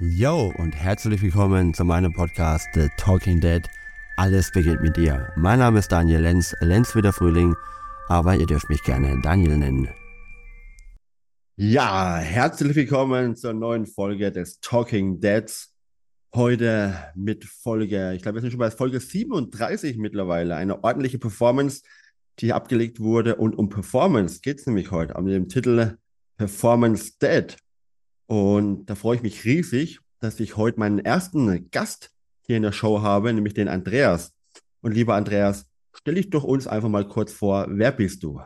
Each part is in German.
Yo und herzlich willkommen zu meinem Podcast The Talking Dead. Alles beginnt mit dir. Mein Name ist Daniel Lenz, Lenz wie der Frühling, aber ihr dürft mich gerne Daniel nennen. Ja, herzlich willkommen zur neuen Folge des Talking Deads. Heute mit Folge, ich glaube, wir sind schon bei Folge 37 mittlerweile, eine ordentliche Performance, die abgelegt wurde. Und um Performance geht es nämlich heute, mit dem Titel Performance Dead. Und da freue ich mich riesig, dass ich heute meinen ersten Gast hier in der Show habe, nämlich den Andreas. Und lieber Andreas, stell dich doch uns einfach mal kurz vor, wer bist du?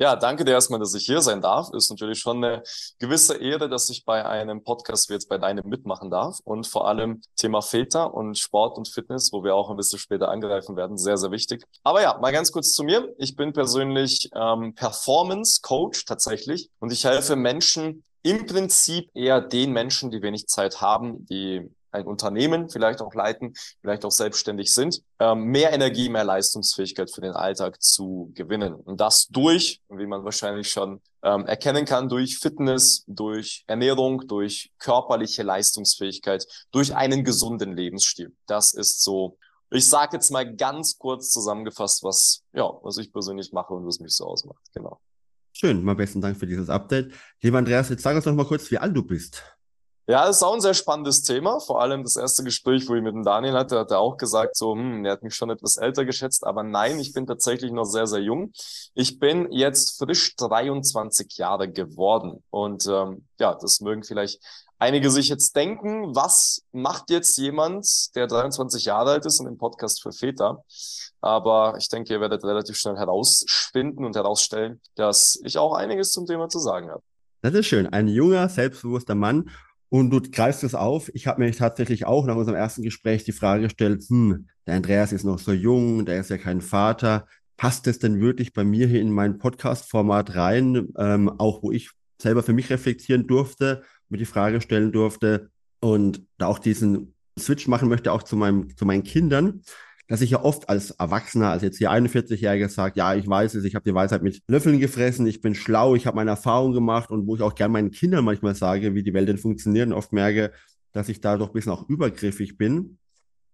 Ja, danke dir erstmal, dass ich hier sein darf. Ist natürlich schon eine gewisse Ehre, dass ich bei einem Podcast wie jetzt bei deinem mitmachen darf. Und vor allem Thema Väter und Sport und Fitness, wo wir auch ein bisschen später angreifen werden, sehr, sehr wichtig. Aber ja, mal ganz kurz zu mir. Ich bin persönlich ähm, Performance Coach tatsächlich und ich helfe Menschen, im Prinzip eher den Menschen, die wenig Zeit haben, die ein Unternehmen vielleicht auch leiten, vielleicht auch selbstständig sind, ähm, mehr Energie, mehr Leistungsfähigkeit für den Alltag zu gewinnen. Und das durch, wie man wahrscheinlich schon ähm, erkennen kann, durch Fitness, durch Ernährung, durch körperliche Leistungsfähigkeit, durch einen gesunden Lebensstil. Das ist so, ich sage jetzt mal ganz kurz zusammengefasst, was, ja, was ich persönlich mache und was mich so ausmacht. Genau. Schön, mal besten Dank für dieses Update. Lieber Andreas, jetzt sag uns doch mal kurz, wie alt du bist. Ja, das ist auch ein sehr spannendes Thema. Vor allem das erste Gespräch, wo ich mit dem Daniel hatte, hat er auch gesagt, so, hm, er hat mich schon etwas älter geschätzt, aber nein, ich bin tatsächlich noch sehr, sehr jung. Ich bin jetzt frisch 23 Jahre geworden. Und ähm, ja, das mögen vielleicht einige sich jetzt denken, was macht jetzt jemand, der 23 Jahre alt ist und im Podcast für Väter? Aber ich denke, ihr werdet relativ schnell herausfinden und herausstellen, dass ich auch einiges zum Thema zu sagen habe. Das ist schön. Ein junger, selbstbewusster Mann. Und du greifst es auf. Ich habe mir tatsächlich auch nach unserem ersten Gespräch die Frage gestellt, hm, der Andreas ist noch so jung, der ist ja kein Vater. Passt es denn wirklich bei mir hier in mein Podcast-Format rein, ähm, auch wo ich selber für mich reflektieren durfte, mir die Frage stellen durfte und da auch diesen Switch machen möchte, auch zu, meinem, zu meinen Kindern dass ich ja oft als Erwachsener, als jetzt hier 41-Jähriger sagt, ja, ich weiß es, ich habe die Weisheit mit Löffeln gefressen, ich bin schlau, ich habe meine Erfahrung gemacht und wo ich auch gerne meinen Kindern manchmal sage, wie die Welt denn funktioniert und oft merke, dass ich da doch ein bisschen auch übergriffig bin.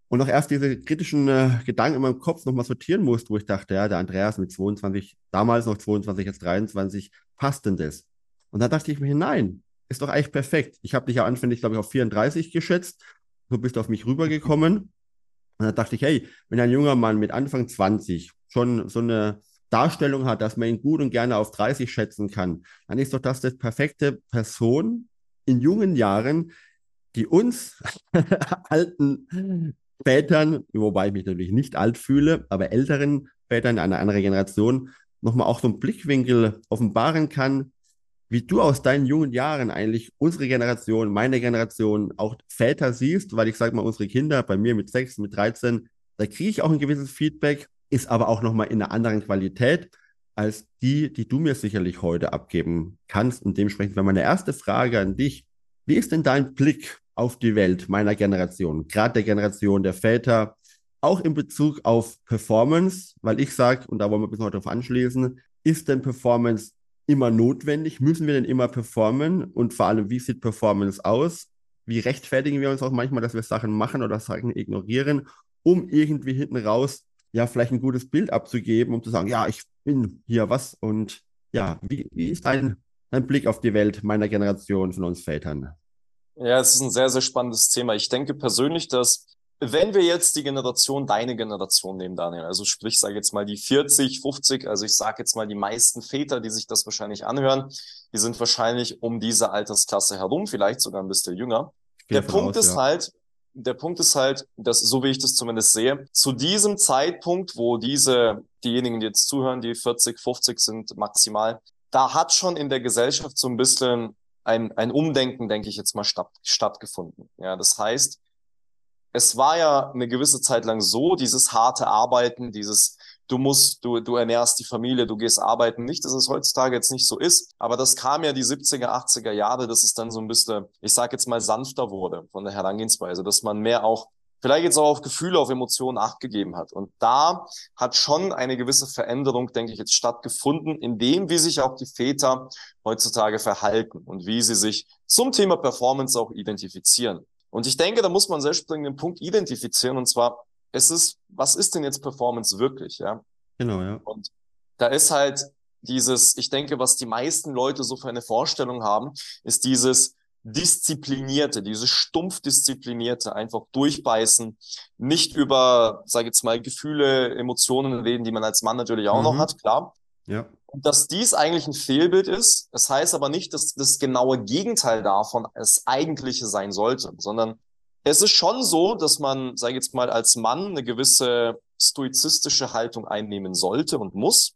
Und auch erst diese kritischen äh, Gedanken in meinem Kopf nochmal sortieren musste, wo ich dachte, ja, der Andreas mit 22, damals noch 22, jetzt 23, passt denn das? Und da dachte ich mir, nein, ist doch eigentlich perfekt. Ich habe dich ja anfänglich, glaube ich, auf 34 geschätzt. Du bist auf mich rübergekommen. Und da dachte ich, hey, wenn ein junger Mann mit Anfang 20 schon so eine Darstellung hat, dass man ihn gut und gerne auf 30 schätzen kann, dann ist doch das das perfekte Person in jungen Jahren, die uns alten Vätern, wobei ich mich natürlich nicht alt fühle, aber älteren Vätern einer anderen Generation nochmal auch so einen Blickwinkel offenbaren kann, wie du aus deinen jungen Jahren eigentlich unsere Generation, meine Generation, auch Väter siehst, weil ich sage mal, unsere Kinder, bei mir mit sechs, mit 13, da kriege ich auch ein gewisses Feedback, ist aber auch nochmal in einer anderen Qualität als die, die du mir sicherlich heute abgeben kannst. Und dementsprechend wäre meine erste Frage an dich, wie ist denn dein Blick auf die Welt meiner Generation, gerade der Generation der Väter, auch in Bezug auf Performance, weil ich sage, und da wollen wir bis heute darauf anschließen, ist denn Performance immer notwendig? Müssen wir denn immer performen? Und vor allem, wie sieht Performance aus? Wie rechtfertigen wir uns auch manchmal, dass wir Sachen machen oder Sachen ignorieren, um irgendwie hinten raus ja vielleicht ein gutes Bild abzugeben, um zu sagen, ja, ich bin hier was und ja, wie, wie ist dein, dein Blick auf die Welt meiner Generation von uns Vätern? Ja, es ist ein sehr, sehr spannendes Thema. Ich denke persönlich, dass wenn wir jetzt die Generation, deine Generation nehmen, Daniel, also sprich, sage jetzt mal die 40, 50, also ich sage jetzt mal die meisten Väter, die sich das wahrscheinlich anhören, die sind wahrscheinlich um diese Altersklasse herum, vielleicht sogar ein bisschen jünger. Der Punkt aus, ist ja. halt, der Punkt ist halt, dass, so wie ich das zumindest sehe, zu diesem Zeitpunkt, wo diese, diejenigen, die jetzt zuhören, die 40, 50 sind maximal, da hat schon in der Gesellschaft so ein bisschen ein, ein Umdenken, denke ich jetzt mal, statt, stattgefunden. Ja, das heißt, es war ja eine gewisse Zeit lang so, dieses harte Arbeiten, dieses du musst, du, du ernährst die Familie, du gehst arbeiten. Nicht, dass es heutzutage jetzt nicht so ist, aber das kam ja die 70er, 80er Jahre, dass es dann so ein bisschen, ich sage jetzt mal, sanfter wurde von der Herangehensweise, dass man mehr auch vielleicht jetzt auch auf Gefühle, auf Emotionen Acht gegeben hat. Und da hat schon eine gewisse Veränderung, denke ich, jetzt stattgefunden, in dem, wie sich auch die Väter heutzutage verhalten und wie sie sich zum Thema Performance auch identifizieren. Und ich denke, da muss man selbst den Punkt identifizieren, und zwar, es ist, was ist denn jetzt Performance wirklich, ja? Genau, ja. Und da ist halt dieses, ich denke, was die meisten Leute so für eine Vorstellung haben, ist dieses, disziplinierte, diese stumpf disziplinierte, einfach durchbeißen, nicht über, sage jetzt mal, Gefühle, Emotionen reden, die man als Mann natürlich auch mhm. noch hat, klar. Ja. Und dass dies eigentlich ein Fehlbild ist, das heißt aber nicht, dass das genaue Gegenteil davon das eigentliche sein sollte, sondern es ist schon so, dass man, sage jetzt mal, als Mann eine gewisse stoizistische Haltung einnehmen sollte und muss.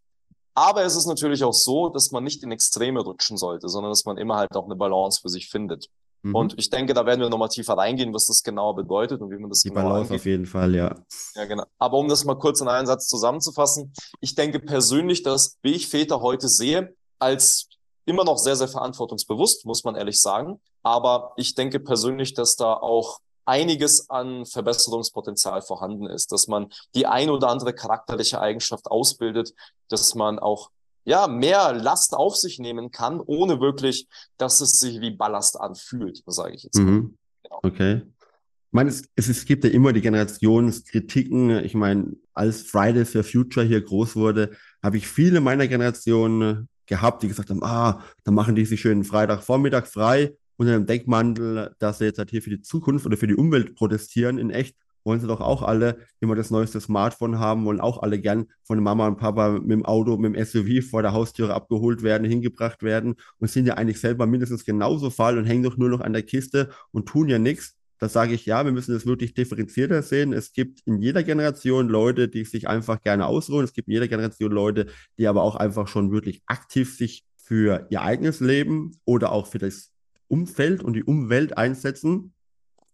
Aber es ist natürlich auch so, dass man nicht in Extreme rutschen sollte, sondern dass man immer halt auch eine Balance für sich findet. Mhm. Und ich denke, da werden wir nochmal tiefer reingehen, was das genauer bedeutet und wie man das Die genau Balance angeht. auf jeden Fall, ja. Ja, genau. Aber um das mal kurz in einen Satz zusammenzufassen, ich denke persönlich, dass, wie ich Väter heute sehe, als immer noch sehr, sehr verantwortungsbewusst, muss man ehrlich sagen. Aber ich denke persönlich, dass da auch einiges an Verbesserungspotenzial vorhanden ist, dass man die ein oder andere charakterliche Eigenschaft ausbildet, dass man auch ja, mehr Last auf sich nehmen kann, ohne wirklich, dass es sich wie Ballast anfühlt, sage ich jetzt. Mhm. Genau. Okay. Ich meine, es, es, gibt ja immer die Generationskritiken. Ich meine, als Friday for Future hier groß wurde, habe ich viele meiner Generation gehabt, die gesagt haben, ah, dann machen die sich schön Freitagvormittag frei unter dem Deckmantel, dass sie jetzt halt hier für die Zukunft oder für die Umwelt protestieren. In echt wollen sie doch auch alle immer das neueste Smartphone haben, wollen auch alle gern von Mama und Papa mit dem Auto, mit dem SUV vor der Haustüre abgeholt werden, hingebracht werden und sind ja eigentlich selber mindestens genauso faul und hängen doch nur noch an der Kiste und tun ja nichts. Da sage ich, ja, wir müssen das wirklich differenzierter sehen. Es gibt in jeder Generation Leute, die sich einfach gerne ausruhen. Es gibt in jeder Generation Leute, die aber auch einfach schon wirklich aktiv sich für ihr eigenes Leben oder auch für das Umfeld und die Umwelt einsetzen.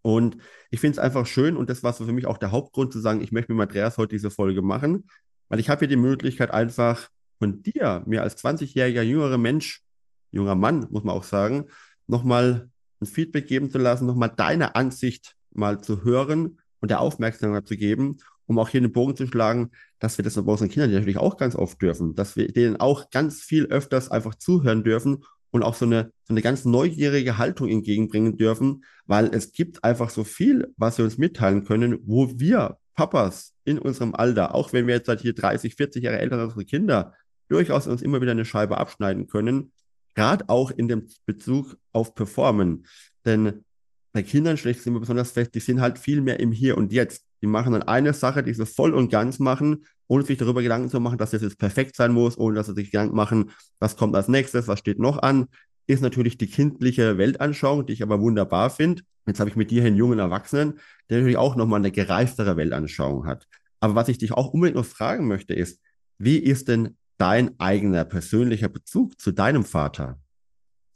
Und ich finde es einfach schön und das war so für mich auch der Hauptgrund zu sagen, ich möchte mit Andreas heute diese Folge machen, weil ich habe hier die Möglichkeit einfach von dir, mir als 20-jähriger jüngerer Mensch, junger Mann, muss man auch sagen, nochmal ein Feedback geben zu lassen, nochmal deine Ansicht mal zu hören und der Aufmerksamkeit zu geben, um auch hier den Bogen zu schlagen, dass wir das bei unseren Kindern natürlich auch ganz oft dürfen, dass wir denen auch ganz viel öfters einfach zuhören dürfen und auch so eine, so eine ganz neugierige Haltung entgegenbringen dürfen, weil es gibt einfach so viel, was wir uns mitteilen können, wo wir Papas in unserem Alter, auch wenn wir jetzt seit hier 30, 40 Jahre älter als unsere Kinder, durchaus uns immer wieder eine Scheibe abschneiden können, gerade auch in dem Bezug auf Performen. Denn bei Kindern schlägt es immer besonders fest, die sind halt viel mehr im Hier und Jetzt. Die machen dann eine Sache, die sie voll und ganz machen ohne sich darüber Gedanken zu machen, dass das jetzt perfekt sein muss, ohne dass sie sich Gedanken machen, was kommt als nächstes, was steht noch an, ist natürlich die kindliche Weltanschauung, die ich aber wunderbar finde. Jetzt habe ich mit dir einen jungen Erwachsenen, der natürlich auch nochmal eine gereiftere Weltanschauung hat. Aber was ich dich auch unbedingt noch fragen möchte, ist, wie ist denn dein eigener persönlicher Bezug zu deinem Vater?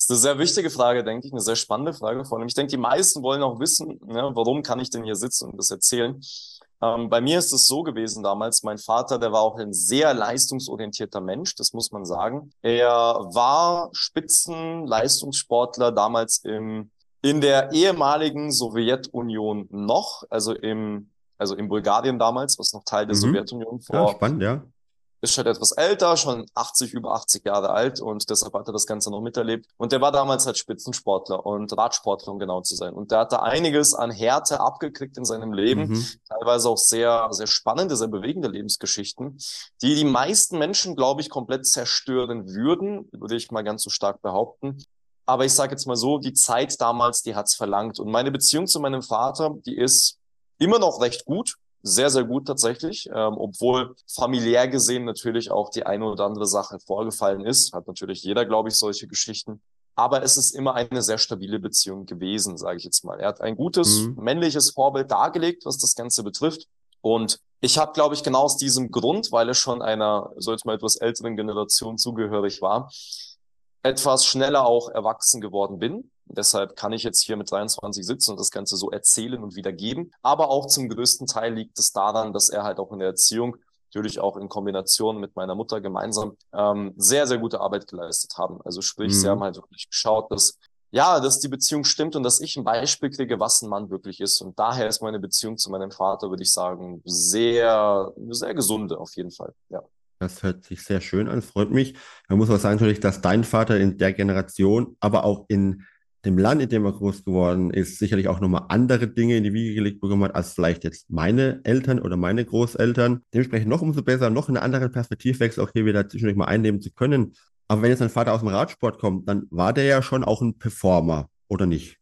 Das ist eine sehr wichtige Frage, denke ich, eine sehr spannende Frage. Vor allem, ich denke, die meisten wollen auch wissen, ne, warum kann ich denn hier sitzen und das erzählen. Ähm, bei mir ist es so gewesen damals, mein Vater, der war auch ein sehr leistungsorientierter Mensch, das muss man sagen. Er war Spitzenleistungssportler damals im, in der ehemaligen Sowjetunion noch, also im, also in Bulgarien damals, was noch Teil der mhm. Sowjetunion vor, ja, spannend, ja ist schon etwas älter, schon 80, über 80 Jahre alt und deshalb hat er das Ganze noch miterlebt. Und der war damals halt Spitzensportler und Radsportler, um genau zu sein. Und der hatte einiges an Härte abgekriegt in seinem Leben, mhm. teilweise auch sehr, sehr spannende, sehr bewegende Lebensgeschichten, die die meisten Menschen, glaube ich, komplett zerstören würden, würde ich mal ganz so stark behaupten. Aber ich sage jetzt mal so, die Zeit damals, die hat's verlangt. Und meine Beziehung zu meinem Vater, die ist immer noch recht gut sehr, sehr gut tatsächlich, ähm, obwohl familiär gesehen natürlich auch die eine oder andere Sache vorgefallen ist. Hat natürlich jeder, glaube ich, solche Geschichten. Aber es ist immer eine sehr stabile Beziehung gewesen, sage ich jetzt mal. Er hat ein gutes mhm. männliches Vorbild dargelegt, was das Ganze betrifft. Und ich habe, glaube ich, genau aus diesem Grund, weil er schon einer, so jetzt mal etwas älteren Generation zugehörig war, etwas schneller auch erwachsen geworden bin Deshalb kann ich jetzt hier mit 23 sitzen und das Ganze so erzählen und wiedergeben. Aber auch zum größten Teil liegt es daran, dass er halt auch in der Erziehung natürlich auch in Kombination mit meiner Mutter gemeinsam ähm, sehr, sehr gute Arbeit geleistet haben. Also sprich, mhm. sie haben halt wirklich geschaut, dass ja, dass die Beziehung stimmt und dass ich ein Beispiel kriege, was ein Mann wirklich ist. Und daher ist meine Beziehung zu meinem Vater, würde ich sagen, sehr, sehr gesunde auf jeden Fall. Ja. Das hört sich sehr schön an, freut mich. Man muss auch sagen natürlich, dass dein Vater in der Generation, aber auch in dem Land, in dem er groß geworden ist, sicherlich auch nochmal andere Dinge in die Wiege gelegt bekommen hat, als vielleicht jetzt meine Eltern oder meine Großeltern. Dementsprechend noch umso besser, noch eine andere Perspektivwechsel auch hier wieder zwischendurch mal einnehmen zu können. Aber wenn jetzt dein Vater aus dem Radsport kommt, dann war der ja schon auch ein Performer, oder nicht?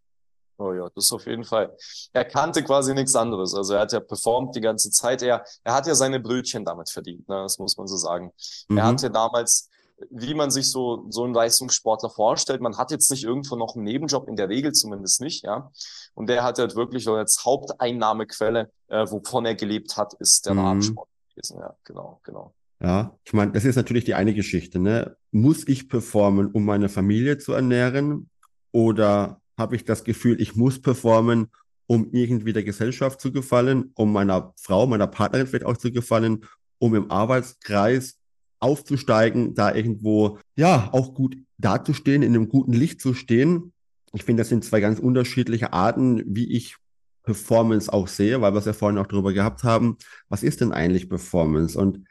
Oh ja, das auf jeden Fall. Er kannte quasi nichts anderes. Also er hat ja performt die ganze Zeit. Er, er hat ja seine Brötchen damit verdient, ne? das muss man so sagen. Mhm. Er hatte damals, wie man sich so, so einen Leistungssportler vorstellt, man hat jetzt nicht irgendwo noch einen Nebenjob, in der Regel zumindest nicht, ja. Und der hat halt wirklich als Haupteinnahmequelle, äh, wovon er gelebt hat, ist der mhm. Radsport gewesen. Ja, genau, genau. Ja, ich meine, das ist natürlich die eine Geschichte. Ne? Muss ich performen, um meine Familie zu ernähren? Oder habe ich das Gefühl, ich muss performen, um irgendwie der Gesellschaft zu gefallen, um meiner Frau, meiner Partnerin vielleicht auch zu gefallen, um im Arbeitskreis aufzusteigen, da irgendwo, ja, auch gut dazustehen, in einem guten Licht zu stehen. Ich finde, das sind zwei ganz unterschiedliche Arten, wie ich Performance auch sehe, weil wir es ja vorhin auch darüber gehabt haben. Was ist denn eigentlich Performance? Und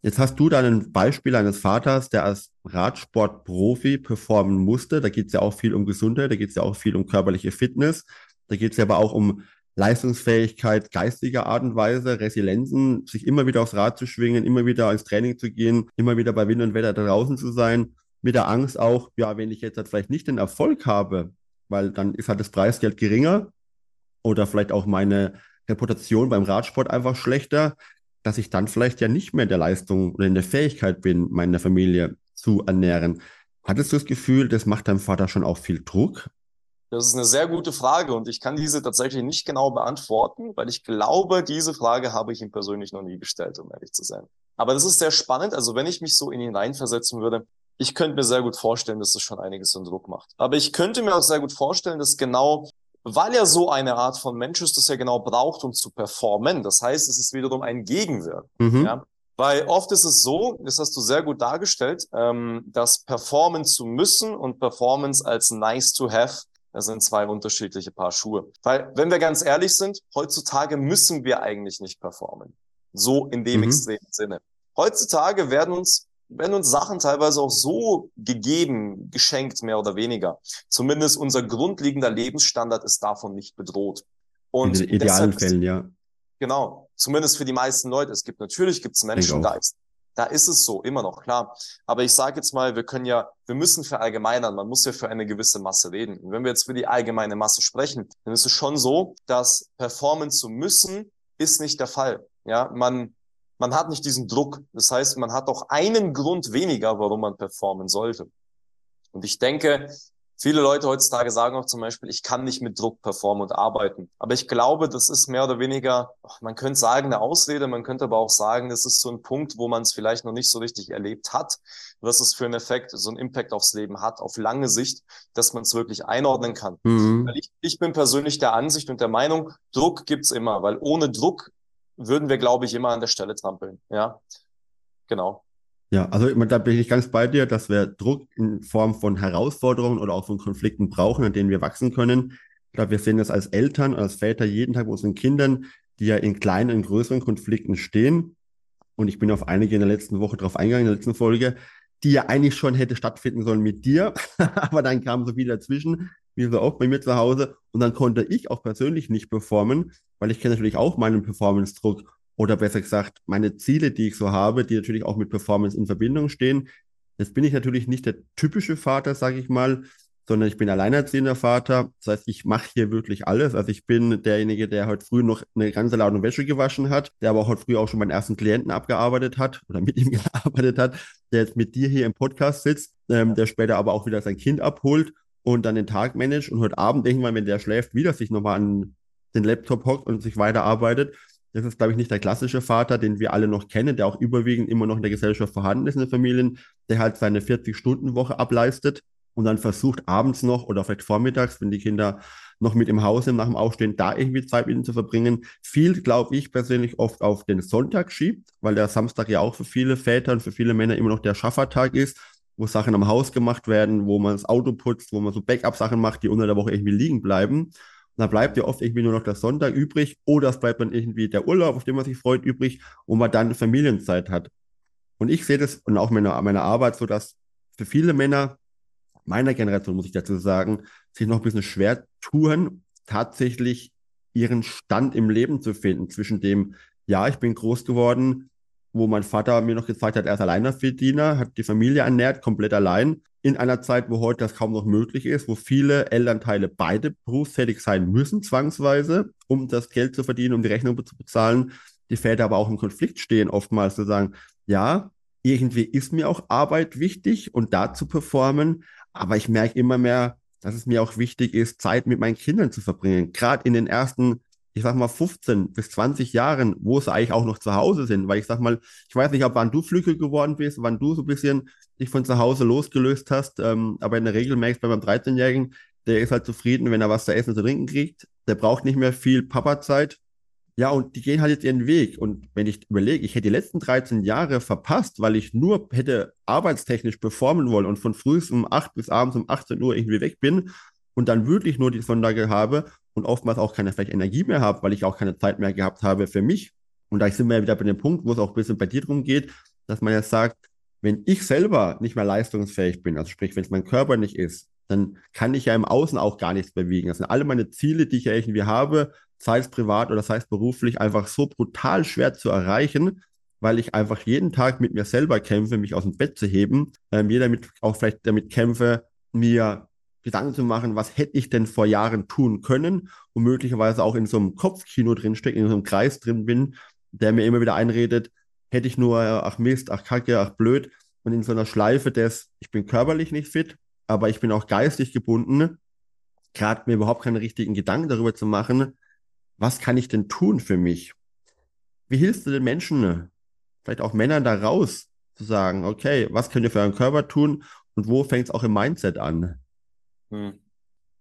Jetzt hast du dann ein Beispiel eines Vaters, der als Radsportprofi performen musste. Da geht es ja auch viel um Gesundheit, da geht es ja auch viel um körperliche Fitness, da geht es ja aber auch um Leistungsfähigkeit geistiger Art und Weise, Resilienzen, sich immer wieder aufs Rad zu schwingen, immer wieder ins Training zu gehen, immer wieder bei Wind und Wetter draußen zu sein, mit der Angst auch, ja, wenn ich jetzt halt vielleicht nicht den Erfolg habe, weil dann ist halt das Preisgeld geringer oder vielleicht auch meine Reputation beim Radsport einfach schlechter, dass ich dann vielleicht ja nicht mehr in der Leistung oder in der Fähigkeit bin, meine Familie zu ernähren. Hattest du das Gefühl, das macht deinem Vater schon auch viel Druck? Das ist eine sehr gute Frage und ich kann diese tatsächlich nicht genau beantworten, weil ich glaube, diese Frage habe ich ihm persönlich noch nie gestellt, um ehrlich zu sein. Aber das ist sehr spannend. Also wenn ich mich so in ihn reinversetzen würde, ich könnte mir sehr gut vorstellen, dass das schon einiges an Druck macht. Aber ich könnte mir auch sehr gut vorstellen, dass genau weil er so eine Art von Mensch ist, das er genau braucht, um zu performen. Das heißt, es ist wiederum ein Gegenwirken. Mhm. Ja? Weil oft ist es so, das hast du sehr gut dargestellt, ähm, dass performen zu müssen und Performance als nice to have, das sind zwei unterschiedliche Paar Schuhe. Weil, wenn wir ganz ehrlich sind, heutzutage müssen wir eigentlich nicht performen. So in dem mhm. extremen Sinne. Heutzutage werden uns werden uns Sachen teilweise auch so gegeben, geschenkt, mehr oder weniger. Zumindest unser grundlegender Lebensstandard ist davon nicht bedroht. Und in den idealen Fällen, ja. Genau. Zumindest für die meisten Leute. Es gibt natürlich gibt's Menschen, da ist, da ist es so, immer noch, klar. Aber ich sage jetzt mal, wir können ja, wir müssen verallgemeinern, man muss ja für eine gewisse Masse reden. Und wenn wir jetzt für die allgemeine Masse sprechen, dann ist es schon so, dass performen zu müssen, ist nicht der Fall. Ja, man, man hat nicht diesen Druck. Das heißt, man hat auch einen Grund weniger, warum man performen sollte. Und ich denke, viele Leute heutzutage sagen auch zum Beispiel, ich kann nicht mit Druck performen und arbeiten. Aber ich glaube, das ist mehr oder weniger, man könnte sagen, eine Ausrede, man könnte aber auch sagen, das ist so ein Punkt, wo man es vielleicht noch nicht so richtig erlebt hat, was es für einen Effekt, so einen Impact aufs Leben hat, auf lange Sicht, dass man es wirklich einordnen kann. Mhm. Ich, ich bin persönlich der Ansicht und der Meinung, Druck gibt's immer, weil ohne Druck würden wir, glaube ich, immer an der Stelle trampeln. Ja, genau. Ja, also da bin ich ganz bei dir, dass wir Druck in Form von Herausforderungen oder auch von Konflikten brauchen, an denen wir wachsen können. Ich glaube, wir sehen das als Eltern, als Väter jeden Tag bei unseren Kindern, die ja in kleinen und größeren Konflikten stehen. Und ich bin auf einige in der letzten Woche drauf eingegangen, in der letzten Folge, die ja eigentlich schon hätte stattfinden sollen mit dir, aber dann kam so viel dazwischen, wie so oft bei mir zu Hause. Und dann konnte ich auch persönlich nicht performen, weil ich kenne natürlich auch meinen Performance-Druck oder besser gesagt meine Ziele, die ich so habe, die natürlich auch mit Performance in Verbindung stehen. Jetzt bin ich natürlich nicht der typische Vater, sage ich mal, sondern ich bin alleinerziehender Vater. Das heißt, ich mache hier wirklich alles. Also ich bin derjenige, der heute früh noch eine ganze Ladung Wäsche gewaschen hat, der aber heute früh auch schon meinen ersten Klienten abgearbeitet hat oder mit ihm gearbeitet hat, der jetzt mit dir hier im Podcast sitzt, ähm, der später aber auch wieder sein Kind abholt und dann den Tag managt und heute Abend irgendwann, wenn der schläft, wieder sich nochmal an den Laptop hockt und sich weiterarbeitet. Das ist, glaube ich, nicht der klassische Vater, den wir alle noch kennen, der auch überwiegend immer noch in der Gesellschaft vorhanden ist in den Familien, der halt seine 40-Stunden-Woche ableistet und dann versucht abends noch oder vielleicht vormittags, wenn die Kinder noch mit im Haus sind nach dem Aufstehen, da irgendwie Zeit mit ihnen zu verbringen. Viel, glaube ich, persönlich oft auf den Sonntag schiebt, weil der Samstag ja auch für viele Väter und für viele Männer immer noch der Schaffertag ist wo Sachen am Haus gemacht werden, wo man das Auto putzt, wo man so Backup-Sachen macht, die unter der Woche irgendwie liegen bleiben. Und da bleibt ja oft irgendwie nur noch der Sonntag übrig oder es bleibt dann irgendwie der Urlaub, auf den man sich freut, übrig, wo man dann Familienzeit hat. Und ich sehe das und auch meine, meine Arbeit so, dass für viele Männer meiner Generation, muss ich dazu sagen, sich noch ein bisschen schwer tun, tatsächlich ihren Stand im Leben zu finden zwischen dem, ja, ich bin groß geworden, wo mein Vater mir noch gezeigt hat, er ist Alleinerverdiener, hat die Familie ernährt, komplett allein. In einer Zeit, wo heute das kaum noch möglich ist, wo viele Elternteile beide berufstätig sein müssen, zwangsweise, um das Geld zu verdienen, um die Rechnung zu bezahlen. Die Väter aber auch im Konflikt stehen, oftmals zu sagen, ja, irgendwie ist mir auch Arbeit wichtig und da zu performen, aber ich merke immer mehr, dass es mir auch wichtig ist, Zeit mit meinen Kindern zu verbringen. Gerade in den ersten ich sag mal 15 bis 20 Jahren, wo sie eigentlich auch noch zu Hause sind, weil ich sag mal, ich weiß nicht, ob wann du Flügel geworden bist, wann du so ein bisschen dich von zu Hause losgelöst hast, ähm, aber in der Regel merkst du bei meinem 13-Jährigen, der ist halt zufrieden, wenn er was zu essen und zu trinken kriegt, der braucht nicht mehr viel Papa-Zeit. Ja, und die gehen halt jetzt ihren Weg. Und wenn ich überlege, ich hätte die letzten 13 Jahre verpasst, weil ich nur hätte arbeitstechnisch performen wollen und von früh um 8 bis abends um 18 Uhr irgendwie weg bin und dann wirklich nur die Sonntag habe und oftmals auch keine vielleicht Energie mehr habe, weil ich auch keine Zeit mehr gehabt habe für mich. Und da sind wir ja wieder bei dem Punkt, wo es auch ein bisschen bei dir darum geht, dass man ja sagt, wenn ich selber nicht mehr leistungsfähig bin, also sprich, wenn es mein Körper nicht ist, dann kann ich ja im Außen auch gar nichts bewegen. Das sind alle meine Ziele, die ich ja irgendwie habe, sei es privat oder sei es beruflich, einfach so brutal schwer zu erreichen, weil ich einfach jeden Tag mit mir selber kämpfe, mich aus dem Bett zu heben, ähm, jeder mit, auch vielleicht damit kämpfe, mir Gedanken zu machen, was hätte ich denn vor Jahren tun können und möglicherweise auch in so einem Kopfkino drinstecke, in so einem Kreis drin bin, der mir immer wieder einredet, hätte ich nur, ach Mist, ach Kacke, ach blöd und in so einer Schleife des, ich bin körperlich nicht fit, aber ich bin auch geistig gebunden, gerade mir überhaupt keine richtigen Gedanken darüber zu machen, was kann ich denn tun für mich? Wie hilfst du den Menschen, vielleicht auch Männern da raus, zu sagen, okay, was könnt ihr für euren Körper tun und wo fängt es auch im Mindset an? Hm.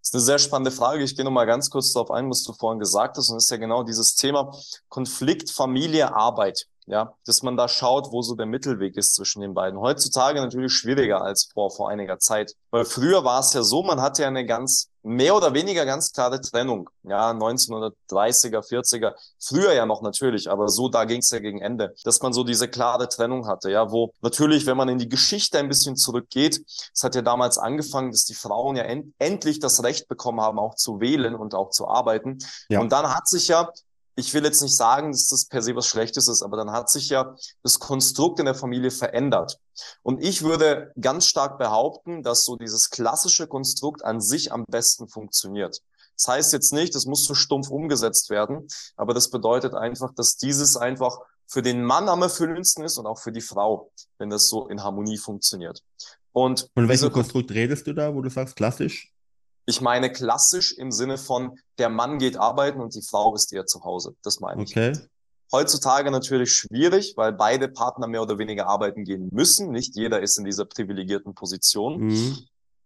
Das ist eine sehr spannende Frage. Ich gehe noch mal ganz kurz darauf ein, was du vorhin gesagt hast. Und das ist ja genau dieses Thema Konflikt, Familie, Arbeit. Ja, dass man da schaut, wo so der Mittelweg ist zwischen den beiden. Heutzutage natürlich schwieriger als vor, vor einiger Zeit. Weil früher war es ja so, man hatte ja eine ganz, mehr oder weniger ganz klare Trennung. Ja, 1930er, 40er, früher ja noch natürlich, aber so, da ging es ja gegen Ende, dass man so diese klare Trennung hatte. Ja, wo natürlich, wenn man in die Geschichte ein bisschen zurückgeht, es hat ja damals angefangen, dass die Frauen ja end endlich das Recht bekommen haben, auch zu wählen und auch zu arbeiten. Ja. Und dann hat sich ja ich will jetzt nicht sagen, dass das per se was Schlechtes ist, aber dann hat sich ja das Konstrukt in der Familie verändert. Und ich würde ganz stark behaupten, dass so dieses klassische Konstrukt an sich am besten funktioniert. Das heißt jetzt nicht, das muss so stumpf umgesetzt werden, aber das bedeutet einfach, dass dieses einfach für den Mann am erfüllendsten ist und auch für die Frau, wenn das so in Harmonie funktioniert. Und von welchem Konstrukt redest du da, wo du sagst klassisch? Ich meine klassisch im Sinne von, der Mann geht arbeiten und die Frau ist eher zu Hause. Das meine ich. Okay. Heutzutage natürlich schwierig, weil beide Partner mehr oder weniger arbeiten gehen müssen. Nicht jeder ist in dieser privilegierten Position. Mhm.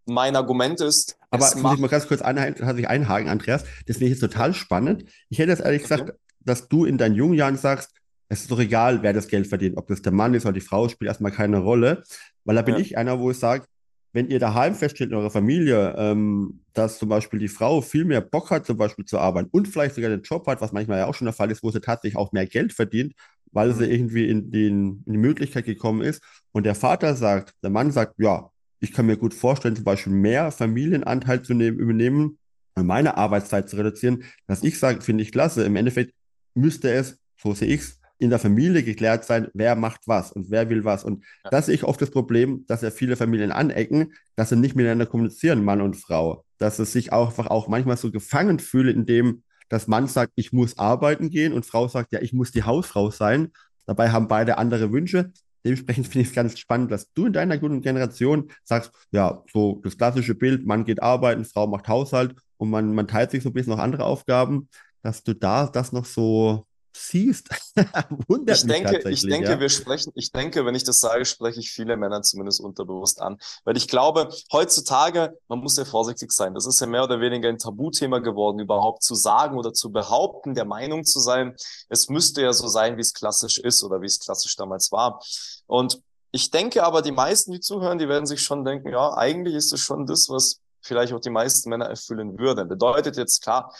Mein Argument ist. Aber muss ich mal ganz kurz einhaken, einhaken, Andreas. Das finde ich jetzt total spannend. Ich hätte jetzt ehrlich okay. gesagt, dass du in deinen jungen Jahren sagst, es ist doch egal, wer das Geld verdient, ob das der Mann ist oder die Frau, spielt erstmal keine Rolle. Weil da bin ja. ich einer, wo ich sage, wenn ihr daheim feststellt in eurer Familie, ähm, dass zum Beispiel die Frau viel mehr Bock hat, zum Beispiel zu arbeiten und vielleicht sogar den Job hat, was manchmal ja auch schon der Fall ist, wo sie tatsächlich auch mehr Geld verdient, weil mhm. sie irgendwie in, den, in die Möglichkeit gekommen ist. Und der Vater sagt, der Mann sagt, ja, ich kann mir gut vorstellen, zum Beispiel mehr Familienanteil zu nehmen, übernehmen, meine Arbeitszeit zu reduzieren. Was ich sage, finde ich klasse. Im Endeffekt müsste es, so sehe ich es, in der Familie geklärt sein, wer macht was und wer will was. Und ja. das sehe ich oft das Problem, dass ja viele Familien anecken, dass sie nicht miteinander kommunizieren, Mann und Frau. Dass es sich auch einfach auch manchmal so gefangen fühlen, indem das Mann sagt, ich muss arbeiten gehen und Frau sagt, ja, ich muss die Hausfrau sein. Dabei haben beide andere Wünsche. Dementsprechend finde ich es ganz spannend, dass du in deiner guten Generation sagst, ja, so das klassische Bild, Mann geht arbeiten, Frau macht Haushalt und man, man teilt sich so ein bisschen noch andere Aufgaben, dass du da das noch so siehst, wundert ich mich denke, Ich denke, ja. wir sprechen, ich denke, wenn ich das sage, spreche ich viele Männer zumindest unterbewusst an. Weil ich glaube, heutzutage, man muss ja vorsichtig sein. Das ist ja mehr oder weniger ein Tabuthema geworden, überhaupt zu sagen oder zu behaupten, der Meinung zu sein, es müsste ja so sein, wie es klassisch ist oder wie es klassisch damals war. Und Ich denke aber, die meisten, die zuhören, die werden sich schon denken, ja, eigentlich ist es schon das, was vielleicht auch die meisten Männer erfüllen würden. Bedeutet jetzt klar,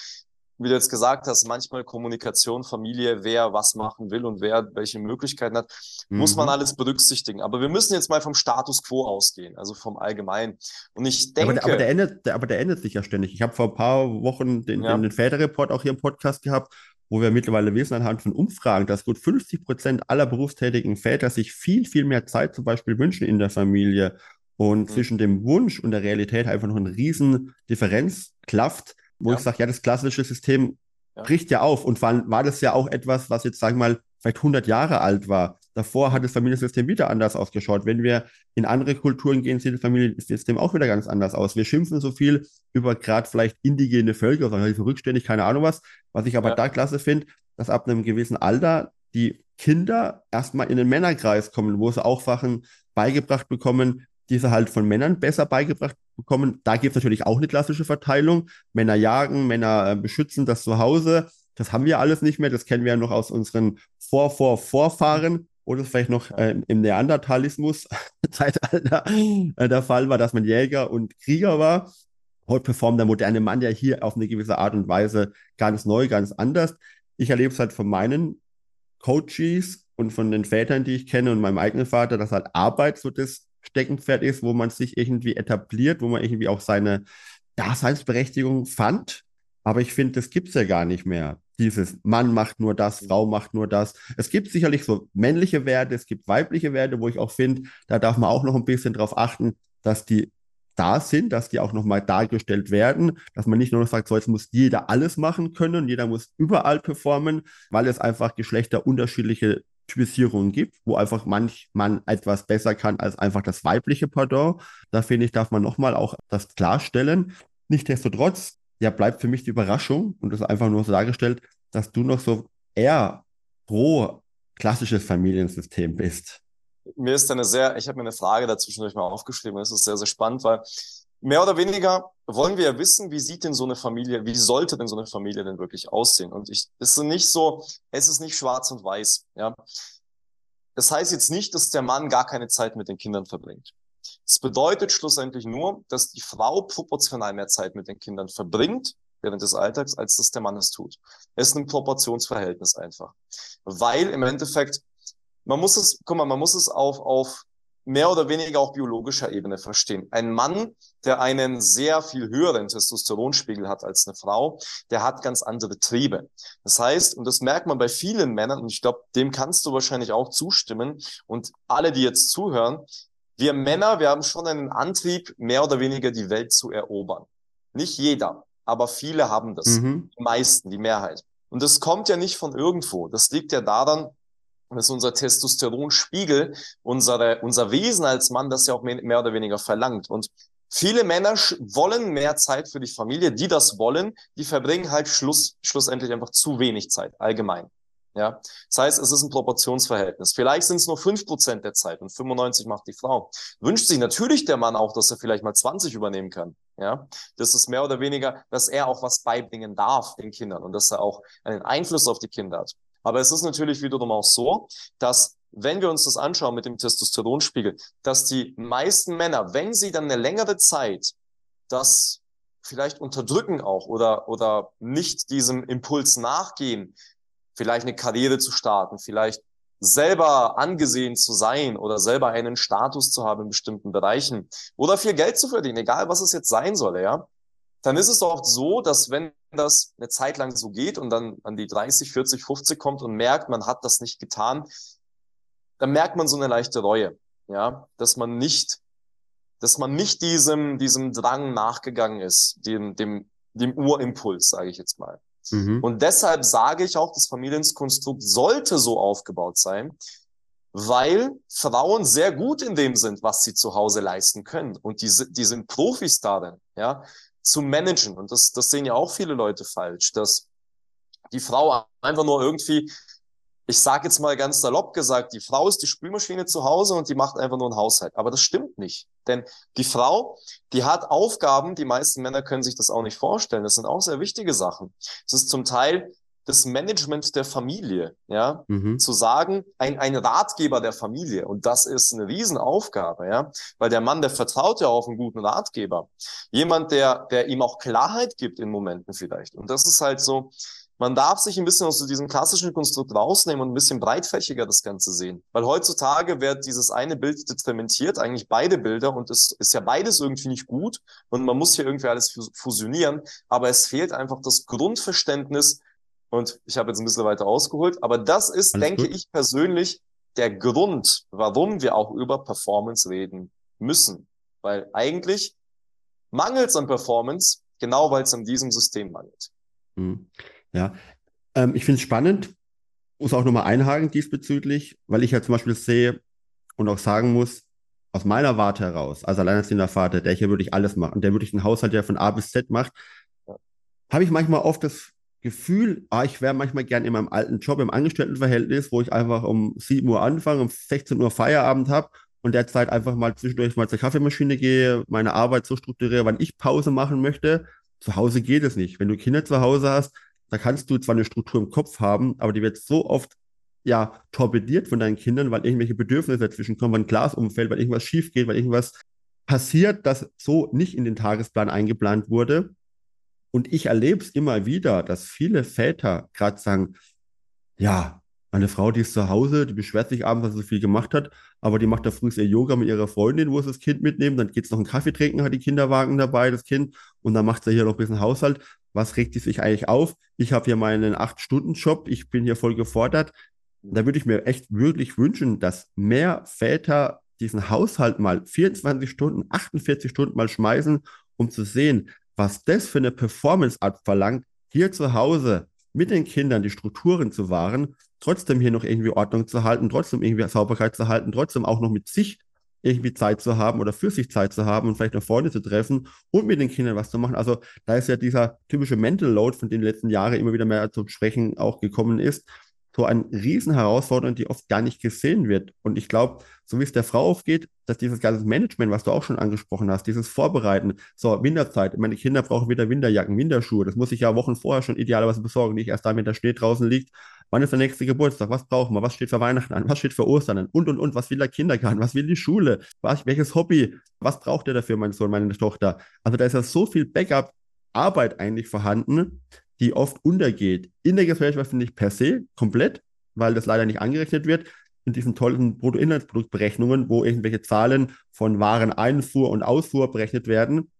wie du jetzt gesagt hast, manchmal Kommunikation, Familie, wer was machen will und wer welche Möglichkeiten hat, mhm. muss man mhm. alles berücksichtigen. Aber wir müssen jetzt mal vom Status quo ausgehen, also vom Allgemeinen. Und ich denke. Aber der, aber der ändert, der, aber der ändert sich ja ständig. Ich habe vor ein paar Wochen den, ja. den Väterreport auch hier im Podcast gehabt, wo wir mittlerweile wissen anhand von Umfragen, dass gut 50 Prozent aller berufstätigen Väter sich viel, viel mehr Zeit zum Beispiel wünschen in der Familie und mhm. zwischen dem Wunsch und der Realität einfach noch eine riesen Differenz klafft wo ja. ich sage, ja, das klassische System ja. bricht ja auf. Und war, war das ja auch etwas, was jetzt, sagen wir mal, vielleicht 100 Jahre alt war. Davor hat das Familiensystem wieder anders ausgeschaut. Wenn wir in andere Kulturen gehen, sieht das Familiensystem auch wieder ganz anders aus. Wir schimpfen so viel über gerade vielleicht indigene Völker, sagen so rückständig, keine Ahnung was. Was ich aber ja. da klasse finde, dass ab einem gewissen Alter die Kinder erstmal in den Männerkreis kommen, wo sie auch Sachen beigebracht bekommen, die sie halt von Männern besser beigebracht bekommen. Da gibt es natürlich auch eine klassische Verteilung. Männer jagen, Männer äh, beschützen das Zuhause. Das haben wir alles nicht mehr. Das kennen wir ja noch aus unseren Vor-, Vor-, Vorfahren oder vielleicht noch äh, im Neandertalismus-Zeitalter äh, der Fall war, dass man Jäger und Krieger war. Heute performt der moderne Mann ja hier auf eine gewisse Art und Weise ganz neu, ganz anders. Ich erlebe es halt von meinen Coaches und von den Vätern, die ich kenne und meinem eigenen Vater, dass halt Arbeit so das Steckenpferd ist, wo man sich irgendwie etabliert, wo man irgendwie auch seine Daseinsberechtigung fand. Aber ich finde, das gibt es ja gar nicht mehr. Dieses Mann macht nur das, Frau macht nur das. Es gibt sicherlich so männliche Werte, es gibt weibliche Werte, wo ich auch finde, da darf man auch noch ein bisschen darauf achten, dass die da sind, dass die auch nochmal dargestellt werden, dass man nicht nur noch sagt, so jetzt muss jeder alles machen können, jeder muss überall performen, weil es einfach Geschlechter unterschiedliche Typisierungen gibt, wo einfach manch Mann etwas besser kann als einfach das weibliche Pardon. Da finde ich, darf man nochmal auch das klarstellen. Nichtsdestotrotz, ja, bleibt für mich die Überraschung und das einfach nur so dargestellt, dass du noch so eher pro klassisches Familiensystem bist. Mir ist eine sehr, ich habe mir eine Frage dazwischen mal aufgeschrieben, das ist sehr, sehr spannend, weil mehr oder weniger wollen wir ja wissen, wie sieht denn so eine Familie, wie sollte denn so eine Familie denn wirklich aussehen? Und ich, es ist nicht so, es ist nicht schwarz und weiß, ja. Das heißt jetzt nicht, dass der Mann gar keine Zeit mit den Kindern verbringt. Es bedeutet schlussendlich nur, dass die Frau proportional mehr Zeit mit den Kindern verbringt während des Alltags, als dass der Mann es tut. Es ist ein Proportionsverhältnis einfach. Weil im Endeffekt, man muss es, guck mal, man muss es auf, auf mehr oder weniger auch biologischer Ebene verstehen. Ein Mann, der einen sehr viel höheren Testosteronspiegel hat als eine Frau, der hat ganz andere Triebe. Das heißt, und das merkt man bei vielen Männern, und ich glaube, dem kannst du wahrscheinlich auch zustimmen, und alle, die jetzt zuhören, wir Männer, wir haben schon einen Antrieb, mehr oder weniger die Welt zu erobern. Nicht jeder, aber viele haben das. Mhm. Die meisten, die Mehrheit. Und das kommt ja nicht von irgendwo. Das liegt ja daran, dass unser Testosteronspiegel, unsere, unser Wesen als Mann das ja auch mehr, mehr oder weniger verlangt. Und viele Männer wollen mehr Zeit für die Familie, die das wollen, die verbringen halt Schluss, schlussendlich einfach zu wenig Zeit, allgemein. Ja, das heißt, es ist ein Proportionsverhältnis. Vielleicht sind es nur fünf Prozent der Zeit und 95 macht die Frau. Wünscht sich natürlich der Mann auch, dass er vielleicht mal 20 übernehmen kann. Ja, das ist mehr oder weniger, dass er auch was beibringen darf den Kindern und dass er auch einen Einfluss auf die Kinder hat. Aber es ist natürlich wiederum auch so, dass wenn wir uns das anschauen mit dem Testosteronspiegel, dass die meisten Männer, wenn sie dann eine längere Zeit das vielleicht unterdrücken auch oder, oder nicht diesem Impuls nachgehen, vielleicht eine Karriere zu starten, vielleicht selber angesehen zu sein oder selber einen Status zu haben in bestimmten Bereichen oder viel Geld zu verdienen, egal was es jetzt sein soll, ja, dann ist es oft so, dass wenn das eine Zeit lang so geht und dann an die 30, 40, 50 kommt und merkt, man hat das nicht getan, dann merkt man so eine leichte Reue, ja, dass man nicht, dass man nicht diesem, diesem Drang nachgegangen ist, dem, dem, dem Urimpuls, sage ich jetzt mal. Mhm. Und deshalb sage ich auch, das Familienkonstrukt sollte so aufgebaut sein, weil Frauen sehr gut in dem sind, was sie zu Hause leisten können. Und die, die sind Profis darin, ja zu managen. Und das, das sehen ja auch viele Leute falsch, dass die Frau einfach nur irgendwie, ich sage jetzt mal ganz salopp gesagt, die Frau ist die Spülmaschine zu Hause und die macht einfach nur einen Haushalt. Aber das stimmt nicht. Denn die Frau, die hat Aufgaben, die meisten Männer können sich das auch nicht vorstellen. Das sind auch sehr wichtige Sachen. Es ist zum Teil das Management der Familie, ja, mhm. zu sagen, ein, ein Ratgeber der Familie. Und das ist eine Riesenaufgabe, ja, weil der Mann, der vertraut ja auf einen guten Ratgeber. Jemand, der, der ihm auch Klarheit gibt in Momenten vielleicht. Und das ist halt so, man darf sich ein bisschen aus diesem klassischen Konstrukt rausnehmen und ein bisschen breitfächiger das Ganze sehen. Weil heutzutage wird dieses eine Bild detrementiert, eigentlich beide Bilder, und es ist ja beides irgendwie nicht gut und man muss hier irgendwie alles fusionieren, aber es fehlt einfach das Grundverständnis, und ich habe jetzt ein bisschen weiter ausgeholt, aber das ist, Alles denke gut. ich persönlich, der Grund, warum wir auch über Performance reden müssen. Weil eigentlich mangelt es an Performance, genau weil es an diesem System mangelt. Hm. Ja, ähm, ich finde es spannend, muss auch nochmal einhaken diesbezüglich, weil ich ja zum Beispiel sehe und auch sagen muss, aus meiner Warte heraus, als alleinerziehender Vater, der hier wirklich alles macht und der wirklich einen Haushalt ja von A bis Z macht, habe ich manchmal oft das Gefühl, ah, ich wäre manchmal gern in meinem alten Job im Angestelltenverhältnis, wo ich einfach um 7 Uhr anfange, um 16 Uhr Feierabend habe und derzeit einfach mal zwischendurch mal zur Kaffeemaschine gehe, meine Arbeit so strukturiere, wann ich Pause machen möchte. Zu Hause geht es nicht. Wenn du Kinder zu Hause hast, da kannst du zwar eine Struktur im Kopf haben, aber die wird so oft ja torpediert von deinen Kindern, weil irgendwelche Bedürfnisse dazwischen kommen, weil ein Glas umfällt, weil irgendwas schief geht, weil irgendwas passiert, das so nicht in den Tagesplan eingeplant wurde. Und ich erlebe es immer wieder, dass viele Väter gerade sagen, ja, meine Frau, die ist zu Hause, die beschwert sich abends, dass sie so viel gemacht hat, aber die macht da früh ihr Yoga mit ihrer Freundin, wo sie das Kind mitnehmen, dann geht es noch einen Kaffee trinken, hat die Kinderwagen dabei, das Kind, und dann macht sie hier noch ein bisschen Haushalt. Was regt die sich eigentlich auf? Ich habe hier meinen Acht-Stunden-Job, ich bin hier voll gefordert. Da würde ich mir echt wirklich wünschen, dass mehr Väter diesen Haushalt mal 24 Stunden, 48 Stunden mal schmeißen, um zu sehen, was das für eine Performance abverlangt, hier zu Hause mit den Kindern die Strukturen zu wahren, trotzdem hier noch irgendwie Ordnung zu halten, trotzdem irgendwie Sauberkeit zu halten, trotzdem auch noch mit sich irgendwie Zeit zu haben oder für sich Zeit zu haben und vielleicht noch Freunde zu treffen und mit den Kindern was zu machen. Also da ist ja dieser typische Mental Load, von dem den letzten Jahren immer wieder mehr zu sprechen auch gekommen ist, so eine Riesenherausforderung, die oft gar nicht gesehen wird. Und ich glaube, so wie es der Frau aufgeht, dass dieses ganze Management, was du auch schon angesprochen hast, dieses Vorbereiten, so Winterzeit, meine Kinder brauchen wieder Winterjacken, Winterschuhe, das muss ich ja Wochen vorher schon idealerweise besorgen, nicht erst dann, wenn der Schnee draußen liegt. Wann ist der nächste Geburtstag? Was brauchen wir? Was steht für Weihnachten an? Was steht für Ostern an? Und, und, und. Was will der Kindergarten? Was will die Schule? Was, welches Hobby? Was braucht der dafür, mein Sohn, meine Tochter? Also da ist ja so viel Backup-Arbeit eigentlich vorhanden, die oft untergeht. In der Gesellschaft nicht per se komplett, weil das leider nicht angerechnet wird. In diesen tollen Bruttoinlandsproduktberechnungen, wo irgendwelche Zahlen von Wareneinfuhr und Ausfuhr berechnet werden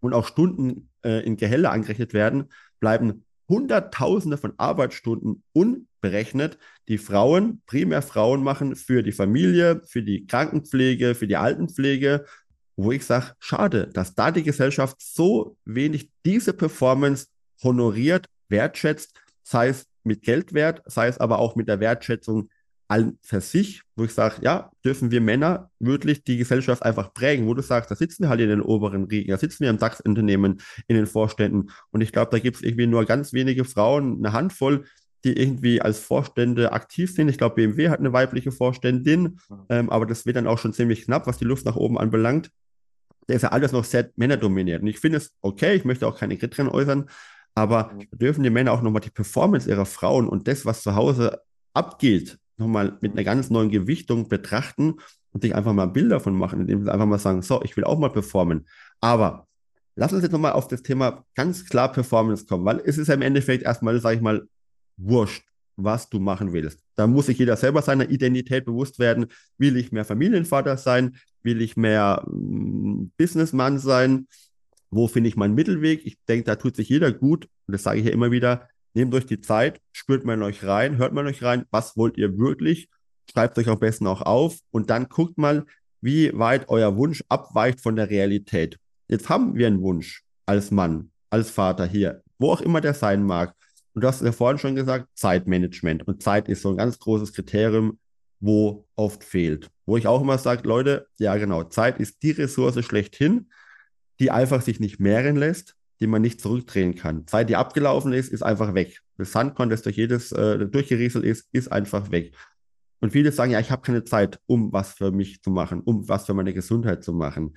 und auch Stunden äh, in Gehälter angerechnet werden, bleiben Hunderttausende von Arbeitsstunden unberechnet, die Frauen, primär Frauen machen für die Familie, für die Krankenpflege, für die Altenpflege, wo ich sage, schade, dass da die Gesellschaft so wenig diese Performance honoriert, wertschätzt, sei es mit Geldwert, sei es aber auch mit der Wertschätzung an für sich, wo ich sage, ja, dürfen wir Männer wirklich die Gesellschaft einfach prägen, wo du sagst, da sitzen wir halt in den oberen Riegen, da sitzen wir im DAX-Unternehmen, in den Vorständen. Und ich glaube, da gibt es irgendwie nur ganz wenige Frauen, eine Handvoll, die irgendwie als Vorstände aktiv sind. Ich glaube, BMW hat eine weibliche Vorständin, ähm, aber das wird dann auch schon ziemlich knapp, was die Luft nach oben anbelangt. Da ist ja alles noch sehr männerdominiert. Und ich finde es okay, ich möchte auch keine Kritik äußern, aber mhm. dürfen die Männer auch nochmal die Performance ihrer Frauen und das, was zu Hause abgeht, nochmal mit einer ganz neuen Gewichtung betrachten und sich einfach mal Bilder davon machen, indem sie einfach mal sagen, so, ich will auch mal performen. Aber lass uns jetzt nochmal auf das Thema ganz klar Performance kommen, weil es ist ja im Endeffekt erstmal, sage ich mal, wurscht, was du machen willst. Da muss sich jeder selber seiner Identität bewusst werden. Will ich mehr Familienvater sein? Will ich mehr mm, Businessman sein? Wo finde ich meinen Mittelweg? Ich denke, da tut sich jeder gut. Und das sage ich ja immer wieder. Nehmt euch die Zeit, spürt mal in euch rein, hört mal in euch rein, was wollt ihr wirklich? Schreibt euch am besten auch auf und dann guckt mal, wie weit euer Wunsch abweicht von der Realität. Jetzt haben wir einen Wunsch als Mann, als Vater hier, wo auch immer der sein mag. Und du hast ja vorhin schon gesagt, Zeitmanagement. Und Zeit ist so ein ganz großes Kriterium, wo oft fehlt. Wo ich auch immer sage, Leute, ja genau, Zeit ist die Ressource schlechthin die einfach sich nicht mehren lässt, die man nicht zurückdrehen kann. Zeit, die abgelaufen ist, ist einfach weg. Das Sandkorn, das durch jedes äh, durchgerieselt ist, ist einfach weg. Und viele sagen, ja, ich habe keine Zeit, um was für mich zu machen, um was für meine Gesundheit zu machen.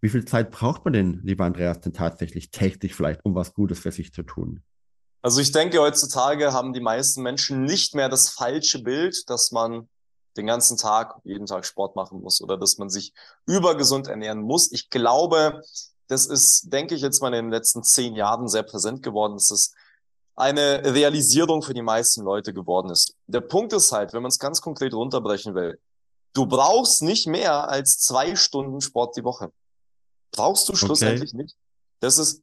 Wie viel Zeit braucht man denn, lieber Andreas, denn tatsächlich täglich vielleicht, um was Gutes für sich zu tun? Also ich denke, heutzutage haben die meisten Menschen nicht mehr das falsche Bild, dass man den ganzen Tag, jeden Tag Sport machen muss oder dass man sich übergesund ernähren muss. Ich glaube, das ist, denke ich, jetzt mal in den letzten zehn Jahren sehr präsent geworden, dass es eine Realisierung für die meisten Leute geworden ist. Der Punkt ist halt, wenn man es ganz konkret runterbrechen will, du brauchst nicht mehr als zwei Stunden Sport die Woche. Brauchst du schlussendlich okay. nicht. Das ist,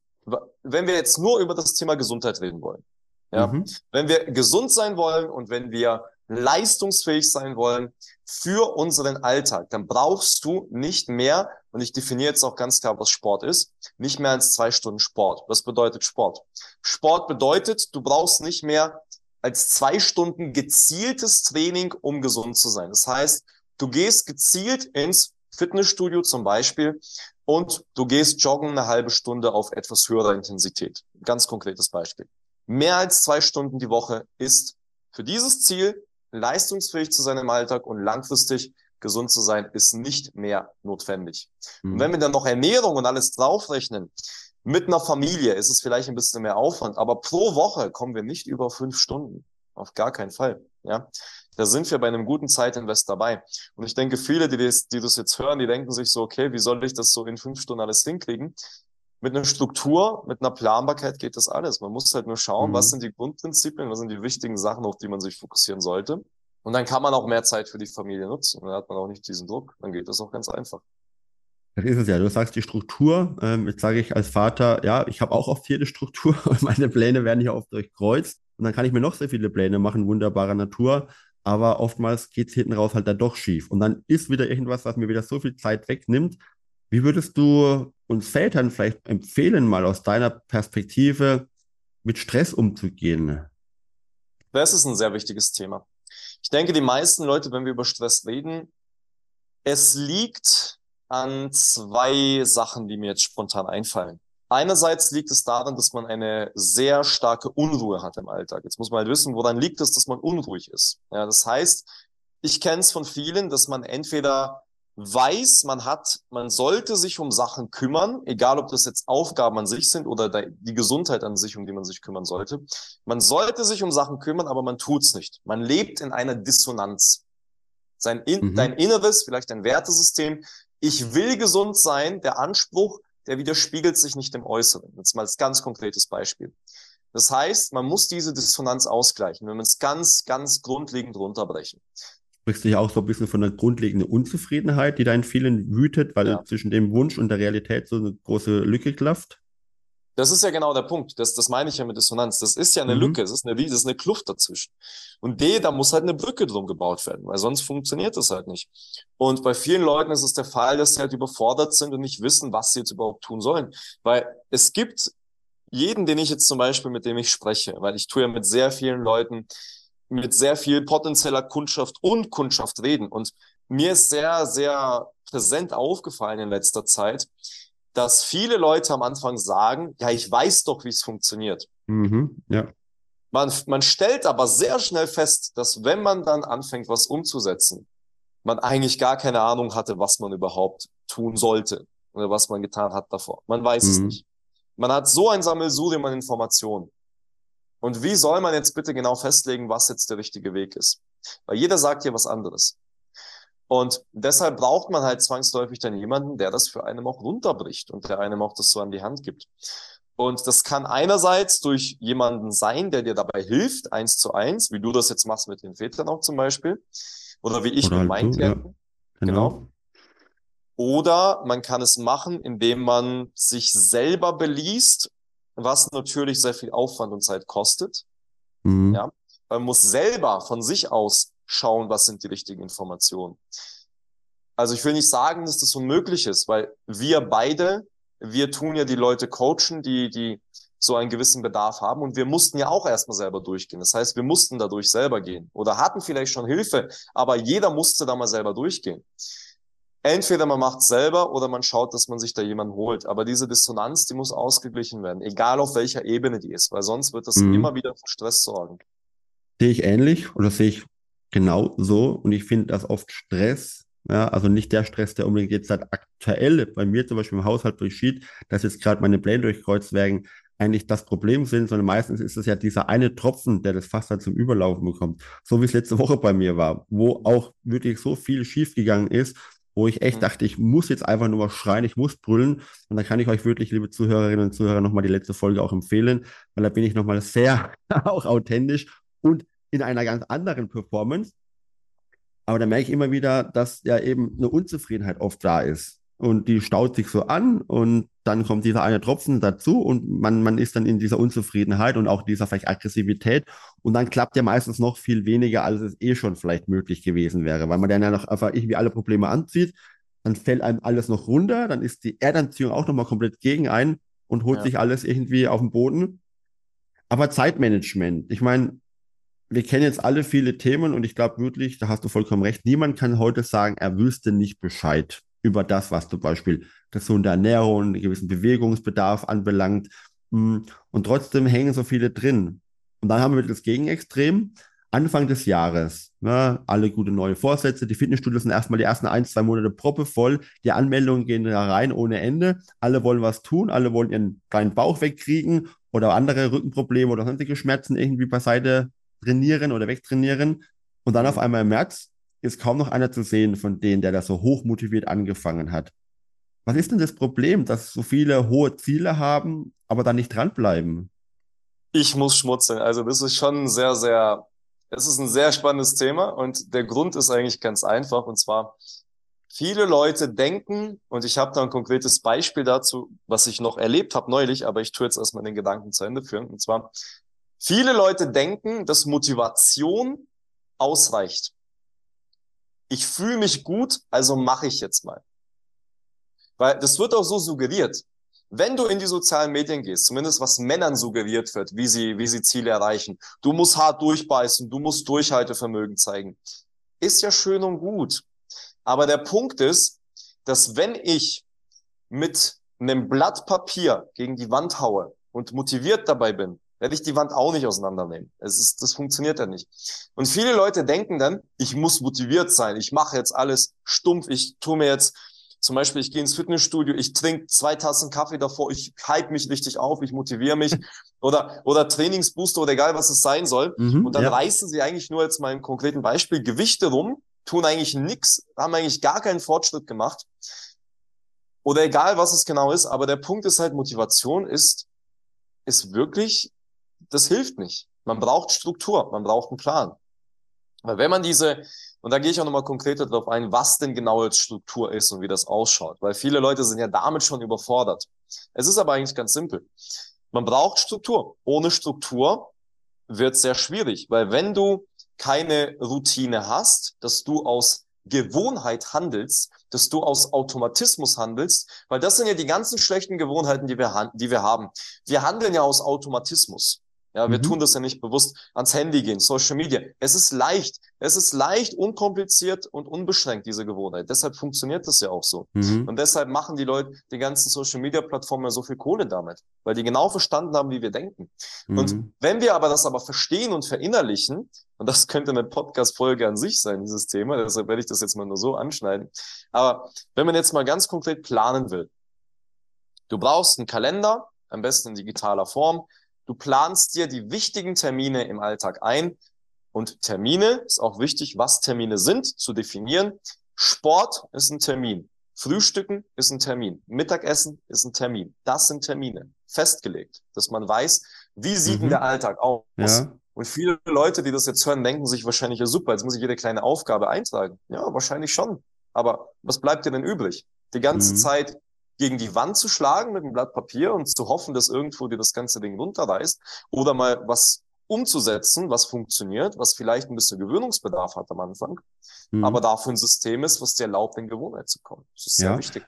wenn wir jetzt nur über das Thema Gesundheit reden wollen. Ja, mhm. wenn wir gesund sein wollen und wenn wir leistungsfähig sein wollen für unseren Alltag, dann brauchst du nicht mehr, und ich definiere jetzt auch ganz klar, was Sport ist, nicht mehr als zwei Stunden Sport. Was bedeutet Sport? Sport bedeutet, du brauchst nicht mehr als zwei Stunden gezieltes Training, um gesund zu sein. Das heißt, du gehst gezielt ins Fitnessstudio zum Beispiel und du gehst joggen eine halbe Stunde auf etwas höherer Intensität. Ganz konkretes Beispiel. Mehr als zwei Stunden die Woche ist für dieses Ziel leistungsfähig zu sein im Alltag und langfristig gesund zu sein, ist nicht mehr notwendig. Mhm. Und wenn wir dann noch Ernährung und alles draufrechnen, mit einer Familie ist es vielleicht ein bisschen mehr Aufwand, aber pro Woche kommen wir nicht über fünf Stunden. Auf gar keinen Fall. Ja, da sind wir bei einem guten Zeitinvest dabei. Und ich denke, viele, die das, die das jetzt hören, die denken sich so, okay, wie soll ich das so in fünf Stunden alles hinkriegen? Mit einer Struktur, mit einer Planbarkeit geht das alles. Man muss halt nur schauen, mhm. was sind die Grundprinzipien, was sind die wichtigen Sachen, auf die man sich fokussieren sollte. Und dann kann man auch mehr Zeit für die Familie nutzen. Und dann hat man auch nicht diesen Druck. Dann geht das auch ganz einfach. Das ist es ja. Du sagst die Struktur. Ähm, jetzt sage ich als Vater, ja, ich habe auch oft hier die Struktur und meine Pläne werden hier oft durchkreuzt. Und dann kann ich mir noch sehr viele Pläne machen, wunderbarer Natur. Aber oftmals geht es hinten raus halt dann doch schief. Und dann ist wieder irgendwas, was mir wieder so viel Zeit wegnimmt. Wie würdest du uns Vätern vielleicht empfehlen, mal aus deiner Perspektive mit Stress umzugehen? Das ist ein sehr wichtiges Thema. Ich denke, die meisten Leute, wenn wir über Stress reden, es liegt an zwei Sachen, die mir jetzt spontan einfallen. Einerseits liegt es daran, dass man eine sehr starke Unruhe hat im Alltag. Jetzt muss man halt wissen, woran liegt es, dass man unruhig ist. Ja, das heißt, ich kenne es von vielen, dass man entweder weiß, man hat, man sollte sich um Sachen kümmern, egal ob das jetzt Aufgaben an sich sind oder die Gesundheit an sich, um die man sich kümmern sollte. Man sollte sich um Sachen kümmern, aber man tut's nicht. Man lebt in einer Dissonanz. Sein in, mhm. dein Inneres, vielleicht dein Wertesystem. Ich will gesund sein. Der Anspruch, der widerspiegelt sich nicht im Äußeren. Jetzt mal als ganz konkretes Beispiel. Das heißt, man muss diese Dissonanz ausgleichen, wenn wir es ganz, ganz grundlegend runterbrechen. Sprichst du ja auch so ein bisschen von der grundlegenden Unzufriedenheit, die da in vielen wütet, weil ja. zwischen dem Wunsch und der Realität so eine große Lücke klafft? Das ist ja genau der Punkt. Das, das meine ich ja mit Dissonanz. Das ist ja eine mhm. Lücke, es ist eine, das ist eine Kluft dazwischen. Und D, da muss halt eine Brücke drum gebaut werden, weil sonst funktioniert das halt nicht. Und bei vielen Leuten ist es der Fall, dass sie halt überfordert sind und nicht wissen, was sie jetzt überhaupt tun sollen. Weil es gibt jeden, den ich jetzt zum Beispiel, mit dem ich spreche, weil ich tue ja mit sehr vielen Leuten, mit sehr viel potenzieller Kundschaft und Kundschaft reden. Und mir ist sehr, sehr präsent aufgefallen in letzter Zeit, dass viele Leute am Anfang sagen, ja, ich weiß doch, wie es funktioniert. Mhm, ja. Man, man stellt aber sehr schnell fest, dass wenn man dann anfängt, was umzusetzen, man eigentlich gar keine Ahnung hatte, was man überhaupt tun sollte oder was man getan hat davor. Man weiß mhm. es nicht. Man hat so ein Sammelsurium an Informationen. Und wie soll man jetzt bitte genau festlegen, was jetzt der richtige Weg ist? Weil jeder sagt hier was anderes. Und deshalb braucht man halt zwangsläufig dann jemanden, der das für einen auch runterbricht und der einem auch das so an die Hand gibt. Und das kann einerseits durch jemanden sein, der dir dabei hilft, eins zu eins, wie du das jetzt machst mit den Vätern auch zum Beispiel. Oder wie ich Oder mit halt meinen Klienten. Ja, genau. genau. Oder man kann es machen, indem man sich selber beliest, was natürlich sehr viel Aufwand und Zeit kostet. Mhm. Ja. Man muss selber von sich aus schauen, was sind die richtigen Informationen. Also ich will nicht sagen, dass das unmöglich ist, weil wir beide, wir tun ja die Leute coachen, die, die so einen gewissen Bedarf haben und wir mussten ja auch erstmal selber durchgehen. Das heißt, wir mussten dadurch selber gehen oder hatten vielleicht schon Hilfe, aber jeder musste da mal selber durchgehen. Entweder man macht selber oder man schaut, dass man sich da jemanden holt. Aber diese Dissonanz, die muss ausgeglichen werden, egal auf welcher Ebene die ist, weil sonst wird das mhm. immer wieder für Stress sorgen. Sehe ich ähnlich oder sehe ich genau so. Und ich finde, dass oft Stress, ja, also nicht der Stress, der unbedingt jetzt halt aktuell bei mir zum Beispiel im Haushalt durchschied, dass jetzt gerade meine Pläne durchkreuzt werden, eigentlich das Problem sind, sondern meistens ist es ja dieser eine Tropfen, der das Fass dann zum Überlaufen bekommt. So wie es letzte Woche bei mir war, wo auch wirklich so viel schiefgegangen ist, wo ich echt mhm. dachte, ich muss jetzt einfach nur mal schreien, ich muss brüllen. Und da kann ich euch wirklich, liebe Zuhörerinnen und Zuhörer, nochmal die letzte Folge auch empfehlen, weil da bin ich nochmal sehr auch authentisch und in einer ganz anderen Performance. Aber da merke ich immer wieder, dass ja eben eine Unzufriedenheit oft da ist und die staut sich so an und dann kommt dieser eine Tropfen dazu und man, man ist dann in dieser Unzufriedenheit und auch dieser vielleicht Aggressivität und dann klappt ja meistens noch viel weniger, als es eh schon vielleicht möglich gewesen wäre, weil man dann ja noch einfach irgendwie alle Probleme anzieht, dann fällt einem alles noch runter, dann ist die Erdanziehung auch nochmal komplett gegen einen und holt ja. sich alles irgendwie auf den Boden. Aber Zeitmanagement, ich meine, wir kennen jetzt alle viele Themen und ich glaube wirklich, da hast du vollkommen recht, niemand kann heute sagen, er wüsste nicht Bescheid über das, was zum Beispiel gesunde Ernährung, einen gewissen Bewegungsbedarf anbelangt. Hm, und trotzdem hängen so viele drin. Und dann haben wir das Gegenextrem. Anfang des Jahres, ne, alle gute neue Vorsätze. Die Fitnessstudios sind erstmal die ersten ein, zwei Monate proppevoll. Die Anmeldungen gehen da rein ohne Ende. Alle wollen was tun, alle wollen ihren kleinen Bauch wegkriegen oder andere Rückenprobleme oder sonstige Schmerzen irgendwie beiseite trainieren oder wegtrainieren. Und dann auf einmal im März ist kaum noch einer zu sehen von denen, der da so hoch motiviert angefangen hat. Was ist denn das Problem, dass so viele hohe Ziele haben, aber dann nicht dranbleiben? Ich muss schmutzeln. Also das ist schon sehr, sehr, es ist ein sehr spannendes Thema und der Grund ist eigentlich ganz einfach und zwar viele Leute denken und ich habe da ein konkretes Beispiel dazu, was ich noch erlebt habe neulich, aber ich tue jetzt erstmal den Gedanken zu Ende führen und zwar viele Leute denken, dass Motivation ausreicht ich fühle mich gut, also mache ich jetzt mal. Weil das wird auch so suggeriert. Wenn du in die sozialen Medien gehst, zumindest was Männern suggeriert wird, wie sie, wie sie Ziele erreichen, du musst hart durchbeißen, du musst Durchhaltevermögen zeigen, ist ja schön und gut. Aber der Punkt ist, dass wenn ich mit einem Blatt Papier gegen die Wand haue und motiviert dabei bin, werde ich die Wand auch nicht auseinandernehmen. Es ist, das funktioniert ja nicht. Und viele Leute denken dann, ich muss motiviert sein, ich mache jetzt alles stumpf, ich tue mir jetzt, zum Beispiel, ich gehe ins Fitnessstudio, ich trinke zwei Tassen Kaffee davor, ich hype mich richtig auf, ich motiviere mich oder, oder Trainingsbooster oder egal, was es sein soll. Mhm, und dann ja. reißen sie eigentlich nur jetzt mal im konkreten Beispiel Gewichte rum, tun eigentlich nichts, haben eigentlich gar keinen Fortschritt gemacht. Oder egal, was es genau ist, aber der Punkt ist halt, Motivation ist, ist wirklich das hilft nicht. Man braucht Struktur, man braucht einen Plan. Weil wenn man diese, und da gehe ich auch nochmal konkreter darauf ein, was denn genau jetzt Struktur ist und wie das ausschaut. Weil viele Leute sind ja damit schon überfordert. Es ist aber eigentlich ganz simpel. Man braucht Struktur. Ohne Struktur wird es sehr schwierig, weil wenn du keine Routine hast, dass du aus Gewohnheit handelst, dass du aus Automatismus handelst, weil das sind ja die ganzen schlechten Gewohnheiten, die wir, die wir haben. Wir handeln ja aus Automatismus. Ja, wir mhm. tun das ja nicht bewusst ans Handy gehen, Social Media. Es ist leicht. Es ist leicht, unkompliziert und unbeschränkt, diese Gewohnheit. Deshalb funktioniert das ja auch so. Mhm. Und deshalb machen die Leute, die ganzen Social Media Plattformen so viel Kohle damit, weil die genau verstanden haben, wie wir denken. Mhm. Und wenn wir aber das aber verstehen und verinnerlichen, und das könnte eine Podcast-Folge an sich sein, dieses Thema, deshalb werde ich das jetzt mal nur so anschneiden. Aber wenn man jetzt mal ganz konkret planen will, du brauchst einen Kalender, am besten in digitaler Form, Du planst dir die wichtigen Termine im Alltag ein. Und Termine ist auch wichtig, was Termine sind, zu definieren. Sport ist ein Termin. Frühstücken ist ein Termin. Mittagessen ist ein Termin. Das sind Termine. Festgelegt, dass man weiß, wie sieht mhm. denn der Alltag aus? Ja. Und viele Leute, die das jetzt hören, denken sich wahrscheinlich, ja super, jetzt muss ich jede kleine Aufgabe eintragen. Ja, wahrscheinlich schon. Aber was bleibt dir denn übrig? Die ganze mhm. Zeit gegen die Wand zu schlagen mit einem Blatt Papier und zu hoffen, dass irgendwo dir das ganze Ding runterreißt oder mal was umzusetzen, was funktioniert, was vielleicht ein bisschen Gewöhnungsbedarf hat am Anfang, mhm. aber dafür ein System ist, was dir erlaubt, in Gewohnheit zu kommen. Das ist sehr ja. wichtig.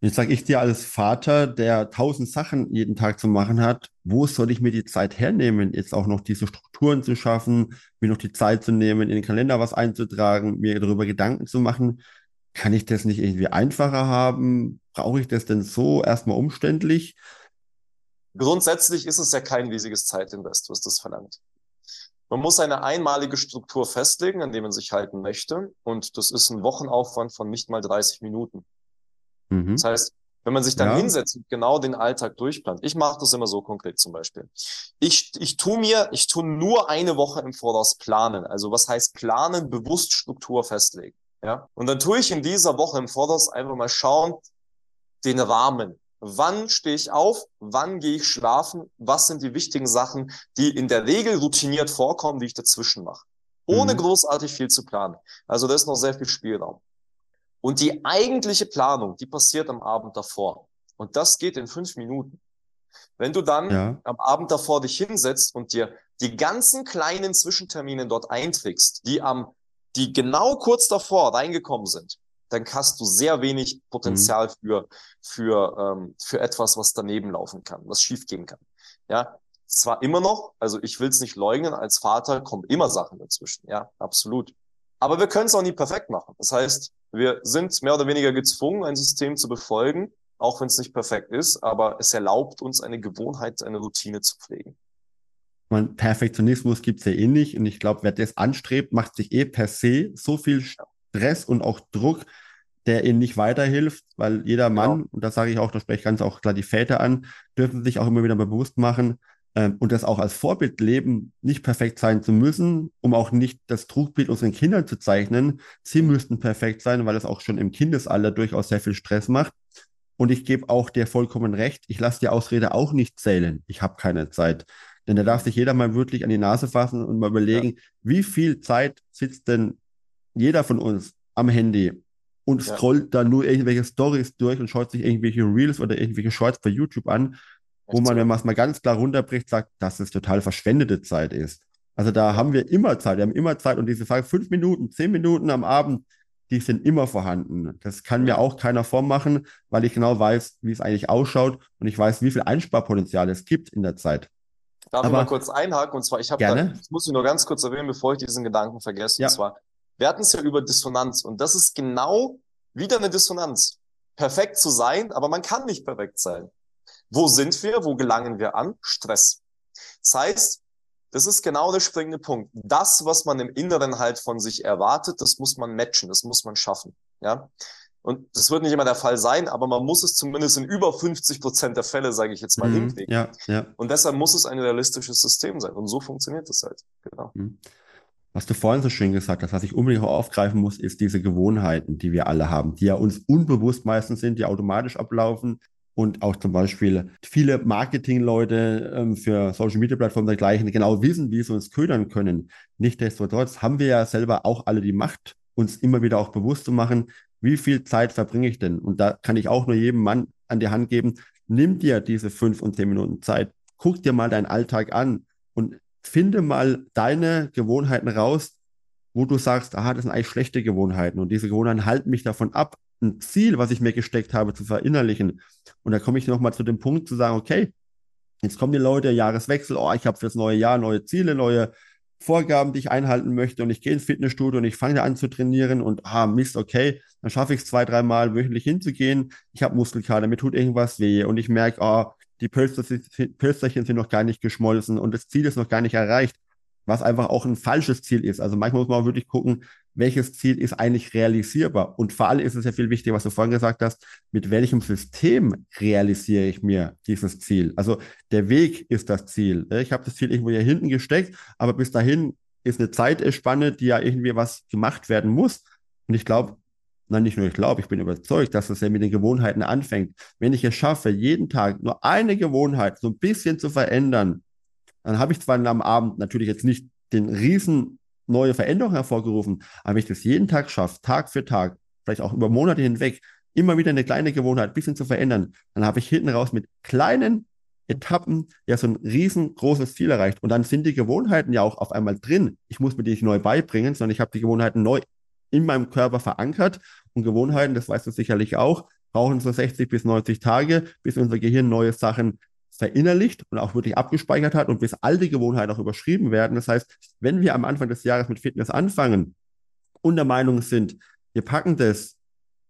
Jetzt sage ich dir als Vater, der tausend Sachen jeden Tag zu machen hat, wo soll ich mir die Zeit hernehmen, jetzt auch noch diese Strukturen zu schaffen, mir noch die Zeit zu nehmen, in den Kalender was einzutragen, mir darüber Gedanken zu machen. Kann ich das nicht irgendwie einfacher haben? Brauche ich das denn so erstmal umständlich? Grundsätzlich ist es ja kein riesiges Zeitinvest, was das verlangt. Man muss eine einmalige Struktur festlegen, an der man sich halten möchte. Und das ist ein Wochenaufwand von nicht mal 30 Minuten. Mhm. Das heißt, Wenn man sich dann ja. hinsetzt und genau den Alltag durchplant. Ich mache das immer so konkret zum Beispiel. Ich, ich tu mir, ich tu nur eine Woche im Voraus planen. Also was heißt planen? Bewusst Struktur festlegen. Ja. Und dann tue ich in dieser Woche im Voraus einfach mal schauen, den Rahmen. Wann stehe ich auf? Wann gehe ich schlafen? Was sind die wichtigen Sachen, die in der Regel routiniert vorkommen, die ich dazwischen mache? Ohne mhm. großartig viel zu planen. Also da ist noch sehr viel Spielraum. Und die eigentliche Planung, die passiert am Abend davor. Und das geht in fünf Minuten. Wenn du dann ja. am Abend davor dich hinsetzt und dir die ganzen kleinen Zwischentermine dort einträgst, die am, die genau kurz davor reingekommen sind, dann hast du sehr wenig Potenzial mhm. für, für, ähm, für etwas, was daneben laufen kann, was schiefgehen kann. Ja, zwar immer noch, also ich will es nicht leugnen, als Vater kommen immer Sachen dazwischen. Ja, absolut. Aber wir können es auch nie perfekt machen. Das heißt, wir sind mehr oder weniger gezwungen, ein System zu befolgen, auch wenn es nicht perfekt ist, aber es erlaubt uns eine Gewohnheit, eine Routine zu pflegen. Man, Perfektionismus gibt es ja eh nicht und ich glaube, wer das anstrebt, macht sich eh per se so viel Stress und auch Druck, der ihnen nicht weiterhilft, weil jeder Mann, genau. und da sage ich auch, da spreche ich ganz auch klar die Väter an, dürfen sich auch immer wieder bewusst machen, ähm, und das auch als Vorbild leben, nicht perfekt sein zu müssen, um auch nicht das Trugbild unseren Kindern zu zeichnen. Sie müssten perfekt sein, weil es auch schon im Kindesalter durchaus sehr viel Stress macht. Und ich gebe auch dir vollkommen recht, ich lasse die Ausrede auch nicht zählen. Ich habe keine Zeit. Denn da darf sich jeder mal wirklich an die Nase fassen und mal überlegen, ja. wie viel Zeit sitzt denn jeder von uns am Handy und scrollt ja. da nur irgendwelche Stories durch und schaut sich irgendwelche Reels oder irgendwelche Shorts bei YouTube an wo man, wenn man es mal ganz klar runterbricht, sagt, dass es total verschwendete Zeit ist. Also da haben wir immer Zeit, wir haben immer Zeit und diese Frage, fünf Minuten, zehn Minuten am Abend, die sind immer vorhanden. Das kann mir auch keiner vormachen, weil ich genau weiß, wie es eigentlich ausschaut und ich weiß, wie viel Einsparpotenzial es gibt in der Zeit. Darf Aber, ich mal kurz einhaken? Und zwar, ich habe da, das muss ich nur ganz kurz erwähnen, bevor ich diesen Gedanken vergesse. Ja. Und zwar, wir hatten es ja über Dissonanz und das ist genau wieder eine Dissonanz. Perfekt zu sein, aber man kann nicht perfekt sein. Wo sind wir? Wo gelangen wir an? Stress. Das heißt, das ist genau der springende Punkt. Das, was man im Inneren halt von sich erwartet, das muss man matchen, das muss man schaffen. Ja. Und das wird nicht immer der Fall sein, aber man muss es zumindest in über 50 Prozent der Fälle, sage ich jetzt mal, mhm, hinkriegen. Ja, ja. Und deshalb muss es ein realistisches System sein. Und so funktioniert es halt. Genau. Mhm. Was du vorhin so schön gesagt hast, was ich unbedingt auch aufgreifen muss, ist diese Gewohnheiten, die wir alle haben, die ja uns unbewusst meistens sind, die automatisch ablaufen, und auch zum Beispiel viele Marketingleute ähm, für Social Media Plattformen dergleichen genau wissen, wie sie uns ködern können. Nichtsdestotrotz haben wir ja selber auch alle die Macht, uns immer wieder auch bewusst zu machen, wie viel Zeit verbringe ich denn? Und da kann ich auch nur jedem Mann an die Hand geben, nimm dir diese fünf und zehn Minuten Zeit, guck dir mal deinen Alltag an und finde mal deine Gewohnheiten raus, wo du sagst, aha, das sind eigentlich schlechte Gewohnheiten und diese Gewohnheiten halten mich davon ab, ein Ziel, was ich mir gesteckt habe, zu verinnerlichen. Und da komme ich nochmal zu dem Punkt zu sagen, okay, jetzt kommen die Leute, Jahreswechsel, oh, ich habe für das neue Jahr neue Ziele, neue Vorgaben, die ich einhalten möchte und ich gehe ins Fitnessstudio und ich fange an zu trainieren und ah, Mist, okay, dann schaffe ich es zwei, dreimal wöchentlich hinzugehen. Ich habe Muskelkater, mir tut irgendwas weh und ich merke, oh, die Pölsterchen sind noch gar nicht geschmolzen und das Ziel ist noch gar nicht erreicht was einfach auch ein falsches Ziel ist. Also manchmal muss man wirklich gucken, welches Ziel ist eigentlich realisierbar. Und vor allem ist es ja viel wichtiger, was du vorhin gesagt hast, mit welchem System realisiere ich mir dieses Ziel. Also der Weg ist das Ziel. Ich habe das Ziel irgendwo hier hinten gesteckt, aber bis dahin ist eine Zeitspanne, die ja irgendwie was gemacht werden muss. Und ich glaube, Nein, nicht nur ich glaube, ich bin überzeugt, dass es ja mit den Gewohnheiten anfängt. Wenn ich es schaffe, jeden Tag nur eine Gewohnheit so ein bisschen zu verändern, dann habe ich zwar am Abend natürlich jetzt nicht den riesen neue Veränderung hervorgerufen, aber wenn ich das jeden Tag schaffe, Tag für Tag, vielleicht auch über Monate hinweg, immer wieder eine kleine Gewohnheit ein bisschen zu verändern, dann habe ich hinten raus mit kleinen Etappen ja so ein riesengroßes Ziel erreicht. Und dann sind die Gewohnheiten ja auch auf einmal drin. Ich muss mir die nicht neu beibringen, sondern ich habe die Gewohnheiten neu in meinem Körper verankert. Und Gewohnheiten, das weißt du sicherlich auch, brauchen so 60 bis 90 Tage, bis unser Gehirn neue Sachen verinnerlicht und auch wirklich abgespeichert hat und bis alte Gewohnheiten auch überschrieben werden. Das heißt, wenn wir am Anfang des Jahres mit Fitness anfangen und der Meinung sind, wir packen das,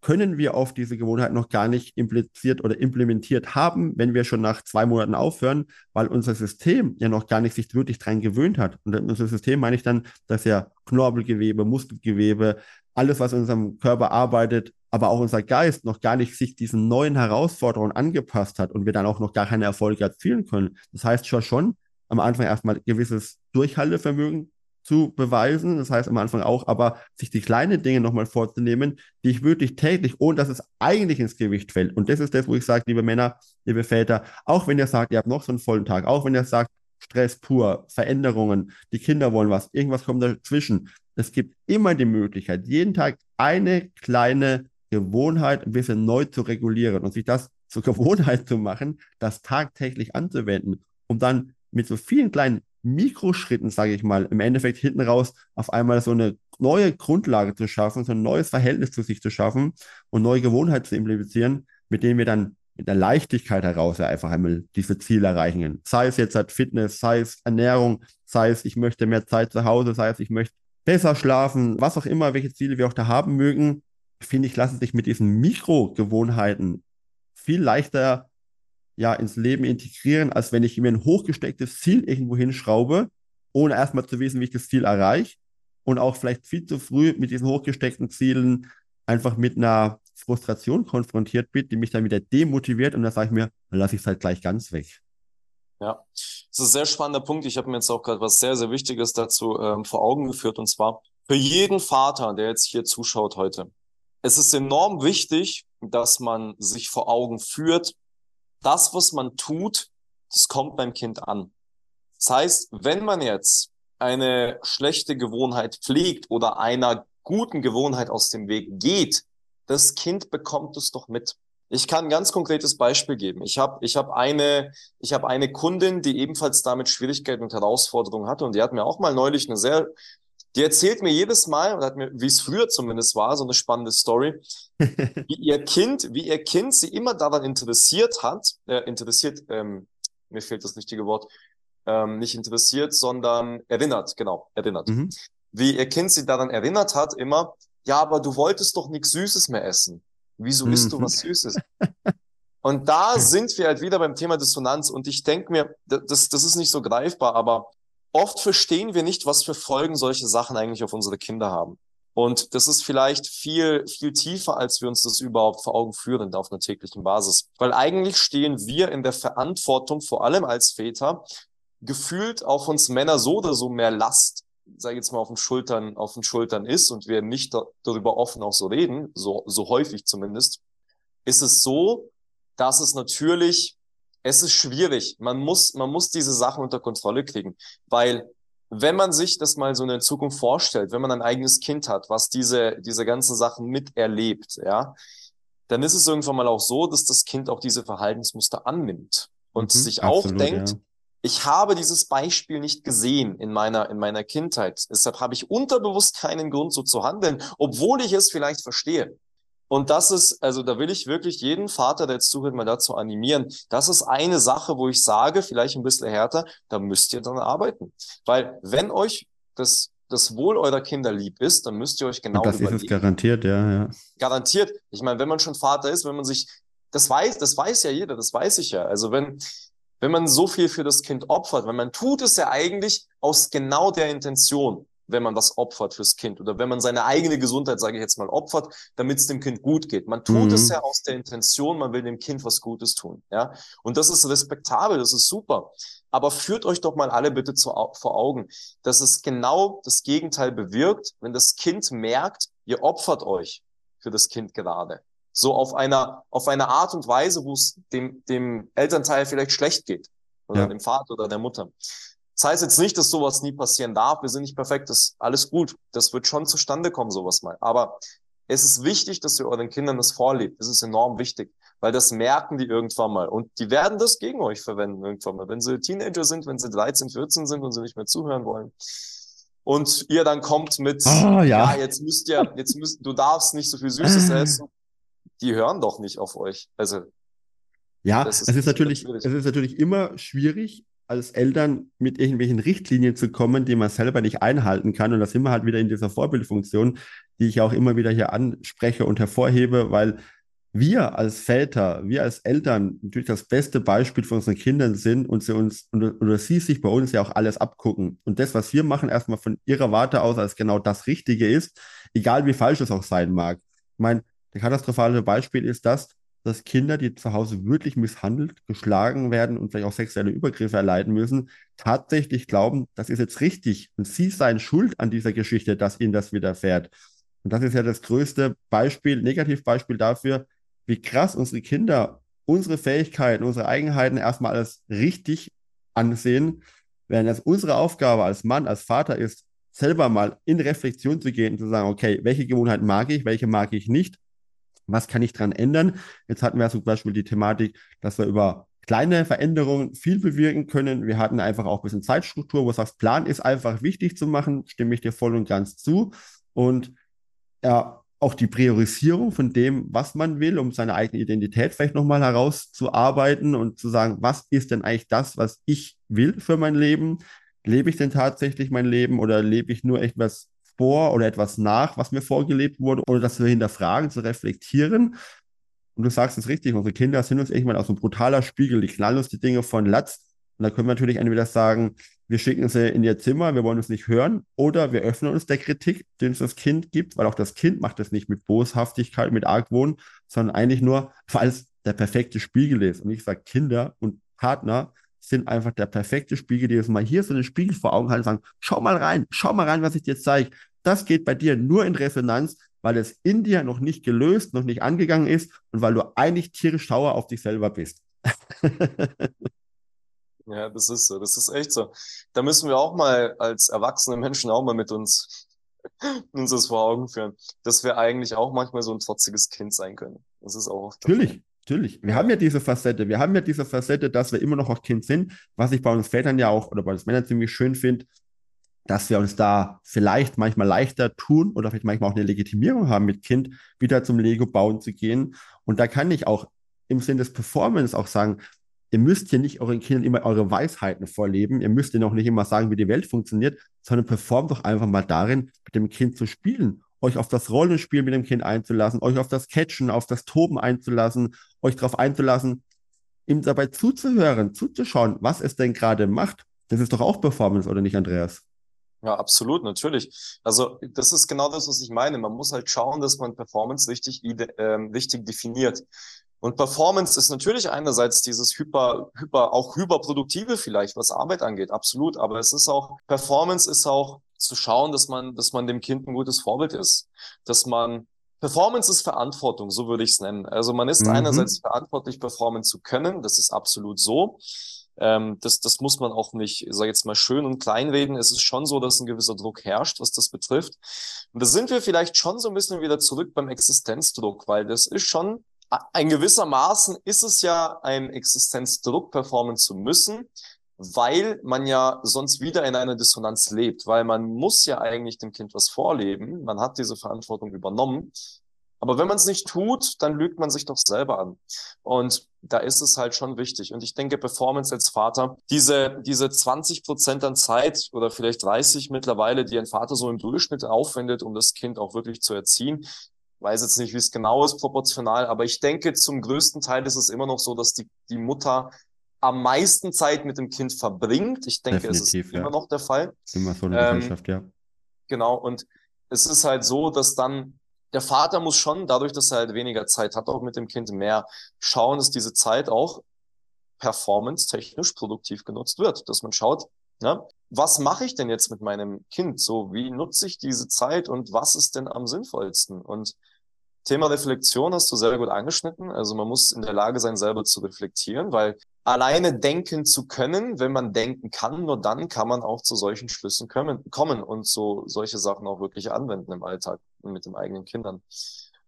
können wir auf diese Gewohnheit noch gar nicht impliziert oder implementiert haben, wenn wir schon nach zwei Monaten aufhören, weil unser System ja noch gar nicht sich wirklich dran gewöhnt hat. Und unser System meine ich dann, dass ja Knorpelgewebe, Muskelgewebe, alles, was in unserem Körper arbeitet, aber auch unser Geist noch gar nicht sich diesen neuen Herausforderungen angepasst hat und wir dann auch noch gar keine Erfolge erzielen können. Das heißt schon schon, am Anfang erstmal gewisses Durchhaltevermögen zu beweisen. Das heißt am Anfang auch, aber sich die kleinen Dinge nochmal vorzunehmen, die ich wirklich täglich, ohne dass es eigentlich ins Gewicht fällt. Und das ist das, wo ich sage, liebe Männer, liebe Väter, auch wenn ihr sagt, ihr habt noch so einen vollen Tag, auch wenn ihr sagt, Stress pur, Veränderungen, die Kinder wollen was, irgendwas kommt dazwischen. Es gibt immer die Möglichkeit, jeden Tag eine kleine Gewohnheit ein bisschen neu zu regulieren und sich das zur Gewohnheit zu machen, das tagtäglich anzuwenden, um dann mit so vielen kleinen Mikroschritten, sage ich mal, im Endeffekt hinten raus auf einmal so eine neue Grundlage zu schaffen, so ein neues Verhältnis zu sich zu schaffen und neue Gewohnheiten zu implementieren, mit denen wir dann mit einer Leichtigkeit heraus ja einfach einmal diese Ziele erreichen können. Sei es jetzt halt Fitness, sei es Ernährung, sei es ich möchte mehr Zeit zu Hause, sei es ich möchte besser schlafen, was auch immer, welche Ziele wir auch da haben mögen, finde ich, lassen sich mit diesen Mikrogewohnheiten viel leichter ja ins Leben integrieren, als wenn ich mir ein hochgestecktes Ziel irgendwo hinschraube, ohne erstmal zu wissen, wie ich das Ziel erreiche und auch vielleicht viel zu früh mit diesen hochgesteckten Zielen einfach mit einer Frustration konfrontiert bin, die mich dann wieder demotiviert und dann sage ich mir, dann lasse ich es halt gleich ganz weg. Ja, das ist ein sehr spannender Punkt. Ich habe mir jetzt auch gerade was sehr, sehr Wichtiges dazu ähm, vor Augen geführt und zwar für jeden Vater, der jetzt hier zuschaut heute. Es ist enorm wichtig, dass man sich vor Augen führt, das, was man tut, das kommt beim Kind an. Das heißt, wenn man jetzt eine schlechte Gewohnheit pflegt oder einer guten Gewohnheit aus dem Weg geht, das Kind bekommt es doch mit. Ich kann ein ganz konkretes Beispiel geben. Ich habe ich hab eine, ich hab eine Kundin, die ebenfalls damit Schwierigkeiten und Herausforderungen hatte und die hat mir auch mal neulich eine sehr die erzählt mir jedes Mal, und hat mir, wie es früher zumindest war, so eine spannende Story, wie ihr Kind, wie ihr Kind sie immer daran interessiert hat, äh, interessiert, ähm, mir fehlt das richtige Wort, ähm, nicht interessiert, sondern erinnert, genau, erinnert. Mhm. Wie ihr Kind sie daran erinnert hat, immer, ja, aber du wolltest doch nichts Süßes mehr essen. Wieso isst du mhm. was Süßes? Und da sind wir halt wieder beim Thema Dissonanz. Und ich denke mir, das, das ist nicht so greifbar, aber oft verstehen wir nicht, was für Folgen solche Sachen eigentlich auf unsere Kinder haben. Und das ist vielleicht viel, viel tiefer, als wir uns das überhaupt vor Augen führen auf einer täglichen Basis. Weil eigentlich stehen wir in der Verantwortung, vor allem als Väter, gefühlt auf uns Männer so oder so mehr Last, sage ich jetzt mal, auf den Schultern, auf den Schultern ist und wir nicht da, darüber offen auch so reden, so, so häufig zumindest, ist es so, dass es natürlich es ist schwierig. Man muss, man muss diese Sachen unter Kontrolle kriegen, weil wenn man sich das mal so in der Zukunft vorstellt, wenn man ein eigenes Kind hat, was diese, diese ganzen Sachen miterlebt, ja, dann ist es irgendwann mal auch so, dass das Kind auch diese Verhaltensmuster annimmt und mhm, sich absolut, auch denkt, ja. ich habe dieses Beispiel nicht gesehen in meiner, in meiner Kindheit. Deshalb habe ich unterbewusst keinen Grund, so zu handeln, obwohl ich es vielleicht verstehe. Und das ist, also da will ich wirklich jeden Vater, der jetzt zuhört, mal dazu animieren. Das ist eine Sache, wo ich sage, vielleicht ein bisschen härter, da müsst ihr dann arbeiten. Weil wenn euch das, das Wohl eurer Kinder lieb ist, dann müsst ihr euch genau das überlegen. Das ist garantiert, ja, ja. Garantiert. Ich meine, wenn man schon Vater ist, wenn man sich, das weiß, das weiß ja jeder, das weiß ich ja. Also wenn, wenn man so viel für das Kind opfert, wenn man tut es ja eigentlich aus genau der Intention wenn man das opfert fürs Kind oder wenn man seine eigene Gesundheit, sage ich jetzt mal, opfert, damit es dem Kind gut geht. Man tut mhm. es ja aus der Intention, man will dem Kind was Gutes tun, ja. Und das ist respektabel, das ist super. Aber führt euch doch mal alle bitte zu, vor Augen, dass es genau das Gegenteil bewirkt, wenn das Kind merkt, ihr opfert euch für das Kind gerade. So auf einer, auf einer Art und Weise, wo es dem, dem Elternteil vielleicht schlecht geht. Oder ja. dem Vater oder der Mutter. Das heißt jetzt nicht, dass sowas nie passieren darf. Wir sind nicht perfekt. Das ist alles gut. Das wird schon zustande kommen, sowas mal. Aber es ist wichtig, dass ihr euren Kindern das vorlebt. Das ist enorm wichtig, weil das merken die irgendwann mal. Und die werden das gegen euch verwenden irgendwann mal. Wenn sie Teenager sind, wenn sie 13, 14 sind und sie nicht mehr zuhören wollen. Und ihr dann kommt mit, oh, ja. ja, jetzt müsst ihr, jetzt müsst, du darfst nicht so viel Süßes essen. Die hören doch nicht auf euch. Also. Ja, ist es ist natürlich, es ist natürlich immer schwierig, als Eltern mit irgendwelchen Richtlinien zu kommen, die man selber nicht einhalten kann. Und da sind wir halt wieder in dieser Vorbildfunktion, die ich auch immer wieder hier anspreche und hervorhebe, weil wir als Väter, wir als Eltern natürlich das beste Beispiel für unsere Kinder sind und sie uns oder, oder sie sich bei uns ja auch alles abgucken. Und das, was wir machen, erstmal von ihrer Warte aus als genau das Richtige ist, egal wie falsch es auch sein mag. Ich meine, Das katastrophale Beispiel ist das, dass Kinder, die zu Hause wirklich misshandelt, geschlagen werden und vielleicht auch sexuelle Übergriffe erleiden müssen, tatsächlich glauben, das ist jetzt richtig und sie seien schuld an dieser Geschichte, dass ihnen das widerfährt. Und das ist ja das größte Beispiel, Negativbeispiel dafür, wie krass unsere Kinder unsere Fähigkeiten, unsere Eigenheiten erstmal als richtig ansehen, während es unsere Aufgabe als Mann, als Vater ist, selber mal in Reflexion zu gehen und zu sagen, okay, welche Gewohnheiten mag ich, welche mag ich nicht was kann ich dran ändern? Jetzt hatten wir zum Beispiel die Thematik, dass wir über kleine Veränderungen viel bewirken können. Wir hatten einfach auch ein bisschen Zeitstruktur, wo du sagst, Plan ist einfach wichtig zu machen, stimme ich dir voll und ganz zu. Und ja, auch die Priorisierung von dem, was man will, um seine eigene Identität vielleicht nochmal herauszuarbeiten und zu sagen, was ist denn eigentlich das, was ich will für mein Leben? Lebe ich denn tatsächlich mein Leben oder lebe ich nur etwas vor oder etwas nach, was mir vorgelebt wurde, oder das zu hinterfragen, zu reflektieren. Und du sagst es richtig, unsere Kinder sind uns irgendwann aus so ein brutaler Spiegel, die knallen uns die Dinge von Latz. Und da können wir natürlich entweder sagen, wir schicken sie in ihr Zimmer, wir wollen uns nicht hören, oder wir öffnen uns der Kritik, die uns das Kind gibt, weil auch das Kind macht das nicht mit Boshaftigkeit, mit Argwohn, sondern eigentlich nur, weil es der perfekte Spiegel ist. Und ich sage, Kinder und Partner sind einfach der perfekte Spiegel, die uns mal hier so einen Spiegel vor Augen halten und sagen, schau mal rein, schau mal rein, was ich dir zeige. Das geht bei dir nur in Resonanz, weil es in dir noch nicht gelöst, noch nicht angegangen ist und weil du eigentlich tierisch sauer auf dich selber bist. ja, das ist so, das ist echt so. Da müssen wir auch mal als erwachsene Menschen auch mal mit uns uns das vor Augen führen, dass wir eigentlich auch manchmal so ein trotziges Kind sein können. Das ist auch. Natürlich. Natürlich. Wir haben ja diese Facette. Wir haben ja diese Facette, dass wir immer noch auch Kind sind, was ich bei uns Vätern ja auch oder bei uns Männern ziemlich schön finde, dass wir uns da vielleicht manchmal leichter tun oder vielleicht manchmal auch eine Legitimierung haben, mit Kind wieder zum Lego bauen zu gehen. Und da kann ich auch im Sinne des Performance auch sagen, ihr müsst hier nicht euren Kindern immer eure Weisheiten vorleben. Ihr müsst ihnen auch nicht immer sagen, wie die Welt funktioniert, sondern performt doch einfach mal darin, mit dem Kind zu spielen euch auf das Rollenspiel mit dem Kind einzulassen, euch auf das Catchen, auf das Toben einzulassen, euch darauf einzulassen, ihm dabei zuzuhören, zuzuschauen, was es denn gerade macht. Das ist doch auch Performance, oder nicht, Andreas? Ja, absolut, natürlich. Also das ist genau das, was ich meine. Man muss halt schauen, dass man Performance richtig, äh, richtig definiert. Und Performance ist natürlich einerseits dieses hyper, hyper, auch hyperproduktive vielleicht, was Arbeit angeht, absolut. Aber es ist auch, Performance ist auch zu schauen, dass man, dass man dem Kind ein gutes Vorbild ist, dass man Performance ist Verantwortung, so würde ich es nennen. Also man ist mhm. einerseits verantwortlich, performen zu können, das ist absolut so. Ähm, das, das muss man auch nicht, sag jetzt mal, schön und klein reden. Es ist schon so, dass ein gewisser Druck herrscht, was das betrifft. Und da sind wir vielleicht schon so ein bisschen wieder zurück beim Existenzdruck, weil das ist schon, ein gewissermaßen ist es ja ein Existenzdruck, performen zu müssen weil man ja sonst wieder in einer Dissonanz lebt, weil man muss ja eigentlich dem Kind was vorleben, man hat diese Verantwortung übernommen, aber wenn man es nicht tut, dann lügt man sich doch selber an. Und da ist es halt schon wichtig. Und ich denke, Performance als Vater, diese, diese 20 Prozent an Zeit oder vielleicht 30 mittlerweile, die ein Vater so im Durchschnitt aufwendet, um das Kind auch wirklich zu erziehen, weiß jetzt nicht, wie es genau ist proportional, aber ich denke, zum größten Teil ist es immer noch so, dass die, die Mutter am meisten Zeit mit dem Kind verbringt. Ich denke, Definitiv, es ist ja. immer noch der Fall. Immer so eine ähm, Gesellschaft, ja. Genau, und es ist halt so, dass dann der Vater muss schon, dadurch, dass er halt weniger Zeit hat, auch mit dem Kind mehr schauen, dass diese Zeit auch performance-technisch produktiv genutzt wird. Dass man schaut, ne, was mache ich denn jetzt mit meinem Kind? So, wie nutze ich diese Zeit und was ist denn am sinnvollsten? Und Thema Reflexion hast du sehr gut angeschnitten. Also man muss in der Lage sein, selber zu reflektieren, weil alleine denken zu können, wenn man denken kann, nur dann kann man auch zu solchen Schlüssen kommen und so solche Sachen auch wirklich anwenden im Alltag mit den eigenen Kindern.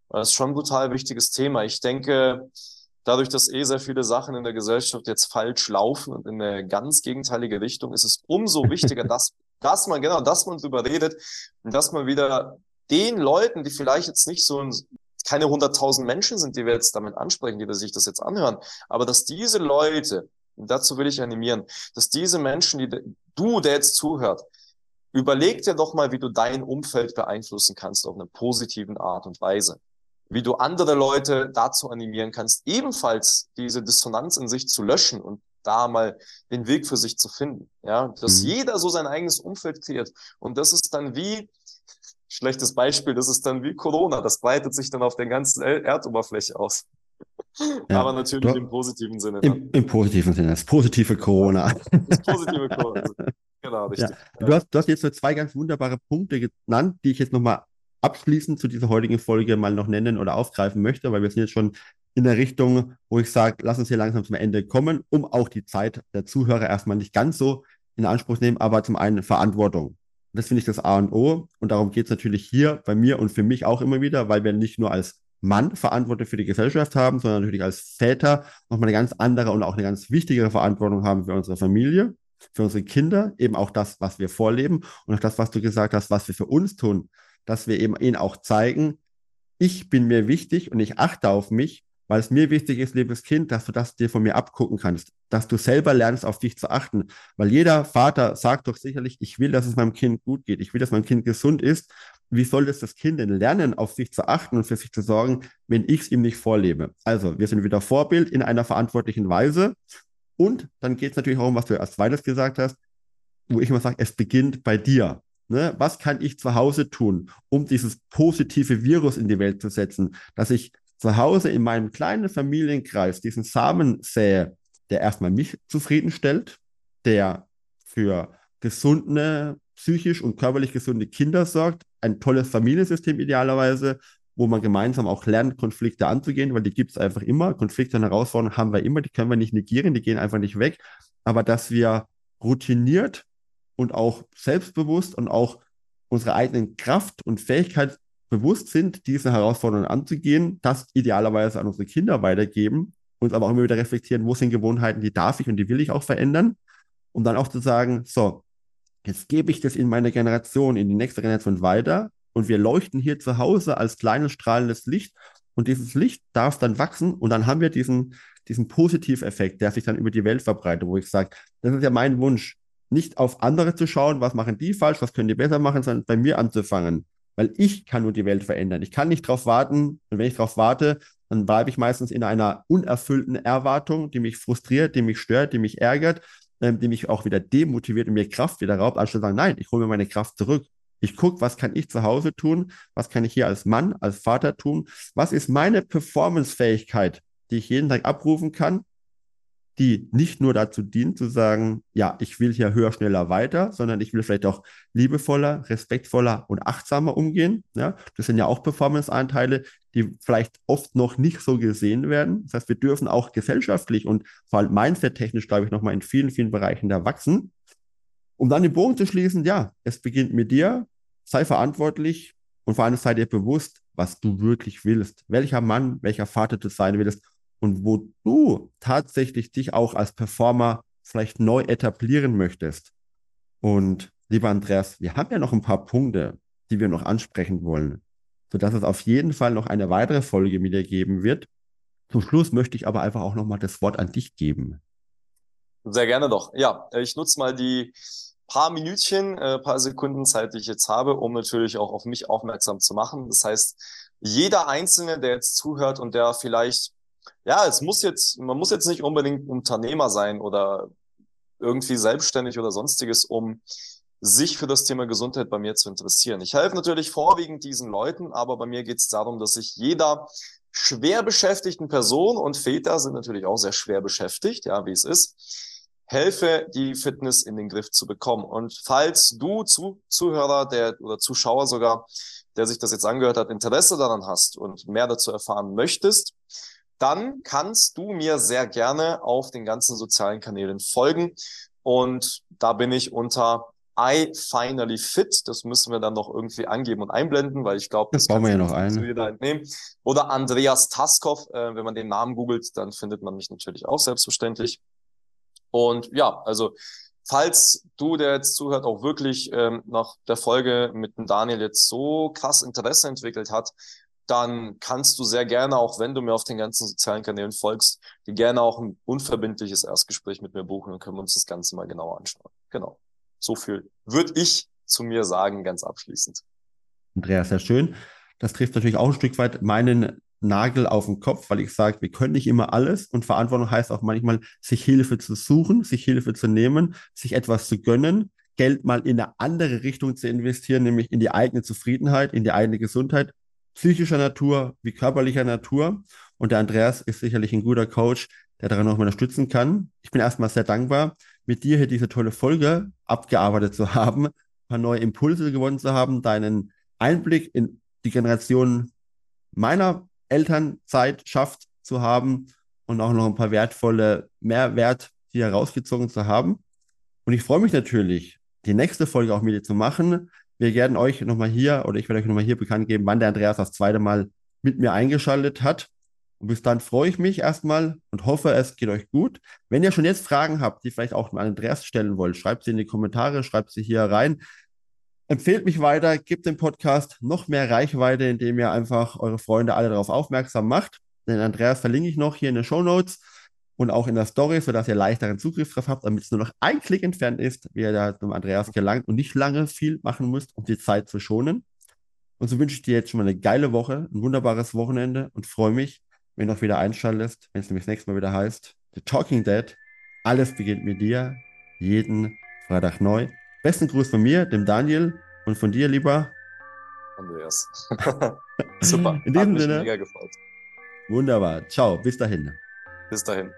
Das ist schon ein brutal wichtiges Thema. Ich denke, dadurch, dass eh sehr viele Sachen in der Gesellschaft jetzt falsch laufen und in eine ganz gegenteilige Richtung, ist es umso wichtiger, dass, dass man, genau, dass man darüber redet und dass man wieder den Leuten, die vielleicht jetzt nicht so ein keine hunderttausend Menschen sind, die wir jetzt damit ansprechen, die sich das jetzt anhören, aber dass diese Leute, dazu will ich animieren, dass diese Menschen, die du, der jetzt zuhört, überleg dir doch mal, wie du dein Umfeld beeinflussen kannst auf eine positiven Art und Weise. Wie du andere Leute dazu animieren kannst, ebenfalls diese Dissonanz in sich zu löschen und da mal den Weg für sich zu finden. Ja, dass mhm. jeder so sein eigenes Umfeld kreiert. Und das ist dann wie, schlechtes Beispiel, das ist dann wie Corona, das breitet sich dann auf der ganzen Erdoberfläche aus. Ja, Aber natürlich du, im positiven Sinne. Im, Im, positiven Sinne, das positive Corona. Das positive Corona. Genau, richtig. Ja. Du, hast, du hast jetzt so zwei ganz wunderbare Punkte genannt, die ich jetzt nochmal abschließend zu dieser heutigen Folge mal noch nennen oder aufgreifen möchte, weil wir sind jetzt schon in der Richtung, wo ich sage, lass uns hier langsam zum Ende kommen, um auch die Zeit der Zuhörer erstmal nicht ganz so in Anspruch nehmen, aber zum einen Verantwortung. Das finde ich das A und O. Und darum geht es natürlich hier bei mir und für mich auch immer wieder, weil wir nicht nur als Mann Verantwortung für die Gesellschaft haben, sondern natürlich als Väter nochmal eine ganz andere und auch eine ganz wichtigere Verantwortung haben für unsere Familie, für unsere Kinder, eben auch das, was wir vorleben und auch das, was du gesagt hast, was wir für uns tun, dass wir eben ihnen auch zeigen, ich bin mir wichtig und ich achte auf mich, weil es mir wichtig ist, liebes Kind, dass du das dir von mir abgucken kannst, dass du selber lernst, auf dich zu achten. Weil jeder Vater sagt doch sicherlich, ich will, dass es meinem Kind gut geht, ich will, dass mein Kind gesund ist. Wie soll das das Kind denn lernen, auf sich zu achten und für sich zu sorgen, wenn ich es ihm nicht vorlebe? Also, wir sind wieder Vorbild in einer verantwortlichen Weise. Und dann geht es natürlich auch um, was du als zweites gesagt hast, wo ich immer sage, es beginnt bei dir. Ne? Was kann ich zu Hause tun, um dieses positive Virus in die Welt zu setzen, dass ich zu Hause in meinem kleinen Familienkreis diesen Samen sähe, der erstmal mich zufriedenstellt, der für gesunde, psychisch und körperlich gesunde Kinder sorgt, ein tolles Familiensystem idealerweise, wo man gemeinsam auch lernt, Konflikte anzugehen, weil die gibt es einfach immer. Konflikte und Herausforderungen haben wir immer, die können wir nicht negieren, die gehen einfach nicht weg. Aber dass wir routiniert und auch selbstbewusst und auch unsere eigenen Kraft und Fähigkeit bewusst sind, diese Herausforderungen anzugehen, das idealerweise an unsere Kinder weitergeben, uns aber auch immer wieder reflektieren, wo sind Gewohnheiten, die darf ich und die will ich auch verändern, um dann auch zu sagen, so, jetzt gebe ich das in meine Generation, in die nächste Generation weiter und wir leuchten hier zu Hause als kleines strahlendes Licht und dieses Licht darf dann wachsen und dann haben wir diesen, diesen Positiveffekt, der sich dann über die Welt verbreitet, wo ich sage, das ist ja mein Wunsch, nicht auf andere zu schauen, was machen die falsch, was können die besser machen, sondern bei mir anzufangen weil ich kann nur die Welt verändern. Ich kann nicht darauf warten und wenn ich darauf warte, dann bleibe ich meistens in einer unerfüllten Erwartung, die mich frustriert, die mich stört, die mich ärgert, ähm, die mich auch wieder demotiviert und mir Kraft wieder raubt, anstatt zu sagen, nein, ich hole mir meine Kraft zurück. Ich gucke, was kann ich zu Hause tun, was kann ich hier als Mann, als Vater tun, was ist meine Performancefähigkeit, die ich jeden Tag abrufen kann, die nicht nur dazu dient, zu sagen, ja, ich will hier höher, schneller weiter, sondern ich will vielleicht auch liebevoller, respektvoller und achtsamer umgehen. Ja, das sind ja auch Performance-Anteile, die vielleicht oft noch nicht so gesehen werden. Das heißt, wir dürfen auch gesellschaftlich und vor allem mindset-technisch, glaube ich, nochmal in vielen, vielen Bereichen da wachsen. Um dann den Bogen zu schließen, ja, es beginnt mit dir, sei verantwortlich und vor allem sei dir bewusst, was du wirklich willst, welcher Mann, welcher Vater du sein willst und wo du tatsächlich dich auch als Performer vielleicht neu etablieren möchtest. Und lieber Andreas, wir haben ja noch ein paar Punkte, die wir noch ansprechen wollen, sodass es auf jeden Fall noch eine weitere Folge mit dir geben wird. Zum Schluss möchte ich aber einfach auch nochmal das Wort an dich geben. Sehr gerne doch. Ja, ich nutze mal die paar Minütchen, äh, paar Sekunden Zeit, die ich jetzt habe, um natürlich auch auf mich aufmerksam zu machen. Das heißt, jeder Einzelne, der jetzt zuhört und der vielleicht ja, es muss jetzt, man muss jetzt nicht unbedingt Unternehmer sein oder irgendwie selbstständig oder sonstiges, um sich für das Thema Gesundheit bei mir zu interessieren. Ich helfe natürlich vorwiegend diesen Leuten, aber bei mir geht es darum, dass ich jeder schwer beschäftigten Person und Väter sind natürlich auch sehr schwer beschäftigt, ja, wie es ist, helfe, die Fitness in den Griff zu bekommen. Und falls du zu, Zuhörer der oder Zuschauer sogar, der sich das jetzt angehört hat, Interesse daran hast und mehr dazu erfahren möchtest, dann kannst du mir sehr gerne auf den ganzen sozialen Kanälen folgen. Und da bin ich unter I finally fit. Das müssen wir dann noch irgendwie angeben und einblenden, weil ich glaube, das, das bauen wir ja noch ein. entnehmen. Oder Andreas Taskov. Äh, wenn man den Namen googelt, dann findet man mich natürlich auch selbstverständlich. Und ja, also falls du, der jetzt zuhört, auch wirklich ähm, nach der Folge mit dem Daniel jetzt so krass Interesse entwickelt hat, dann kannst du sehr gerne, auch wenn du mir auf den ganzen sozialen Kanälen folgst, die gerne auch ein unverbindliches Erstgespräch mit mir buchen und können wir uns das Ganze mal genauer anschauen. Genau. So viel würde ich zu mir sagen, ganz abschließend. Andreas, sehr schön. Das trifft natürlich auch ein Stück weit meinen Nagel auf den Kopf, weil ich sage, wir können nicht immer alles und Verantwortung heißt auch manchmal, sich Hilfe zu suchen, sich Hilfe zu nehmen, sich etwas zu gönnen, Geld mal in eine andere Richtung zu investieren, nämlich in die eigene Zufriedenheit, in die eigene Gesundheit, psychischer Natur wie körperlicher Natur. Und der Andreas ist sicherlich ein guter Coach, der daran noch mal unterstützen kann. Ich bin erstmal sehr dankbar, mit dir hier diese tolle Folge abgearbeitet zu haben, ein paar neue Impulse gewonnen zu haben, deinen Einblick in die Generation meiner Elternzeit schafft zu haben und auch noch ein paar wertvolle Mehrwert hier rausgezogen zu haben. Und ich freue mich natürlich, die nächste Folge auch mit dir zu machen. Wir werden euch nochmal hier oder ich werde euch nochmal hier bekannt geben, wann der Andreas das zweite Mal mit mir eingeschaltet hat. Und bis dann freue ich mich erstmal und hoffe, es geht euch gut. Wenn ihr schon jetzt Fragen habt, die vielleicht auch an Andreas stellen wollt, schreibt sie in die Kommentare, schreibt sie hier rein. Empfehlt mich weiter, gebt dem Podcast noch mehr Reichweite, indem ihr einfach eure Freunde alle darauf aufmerksam macht. Den Andreas verlinke ich noch hier in den Show Notes und auch in der Story, sodass ihr leichteren Zugriff drauf habt, damit es nur noch ein Klick entfernt ist, wie ihr da zum Andreas gelangt und nicht lange viel machen müsst, um die Zeit zu schonen. Und so wünsche ich dir jetzt schon mal eine geile Woche, ein wunderbares Wochenende und freue mich, wenn du auch wieder einschaltest, wenn es nämlich das nächste Mal wieder heißt, The Talking Dead, alles beginnt mit dir, jeden Freitag neu. Besten Gruß von mir, dem Daniel und von dir, lieber Andreas. Super. In diesem Sinne. Wunderbar. Ciao. Bis dahin. Bis dahin.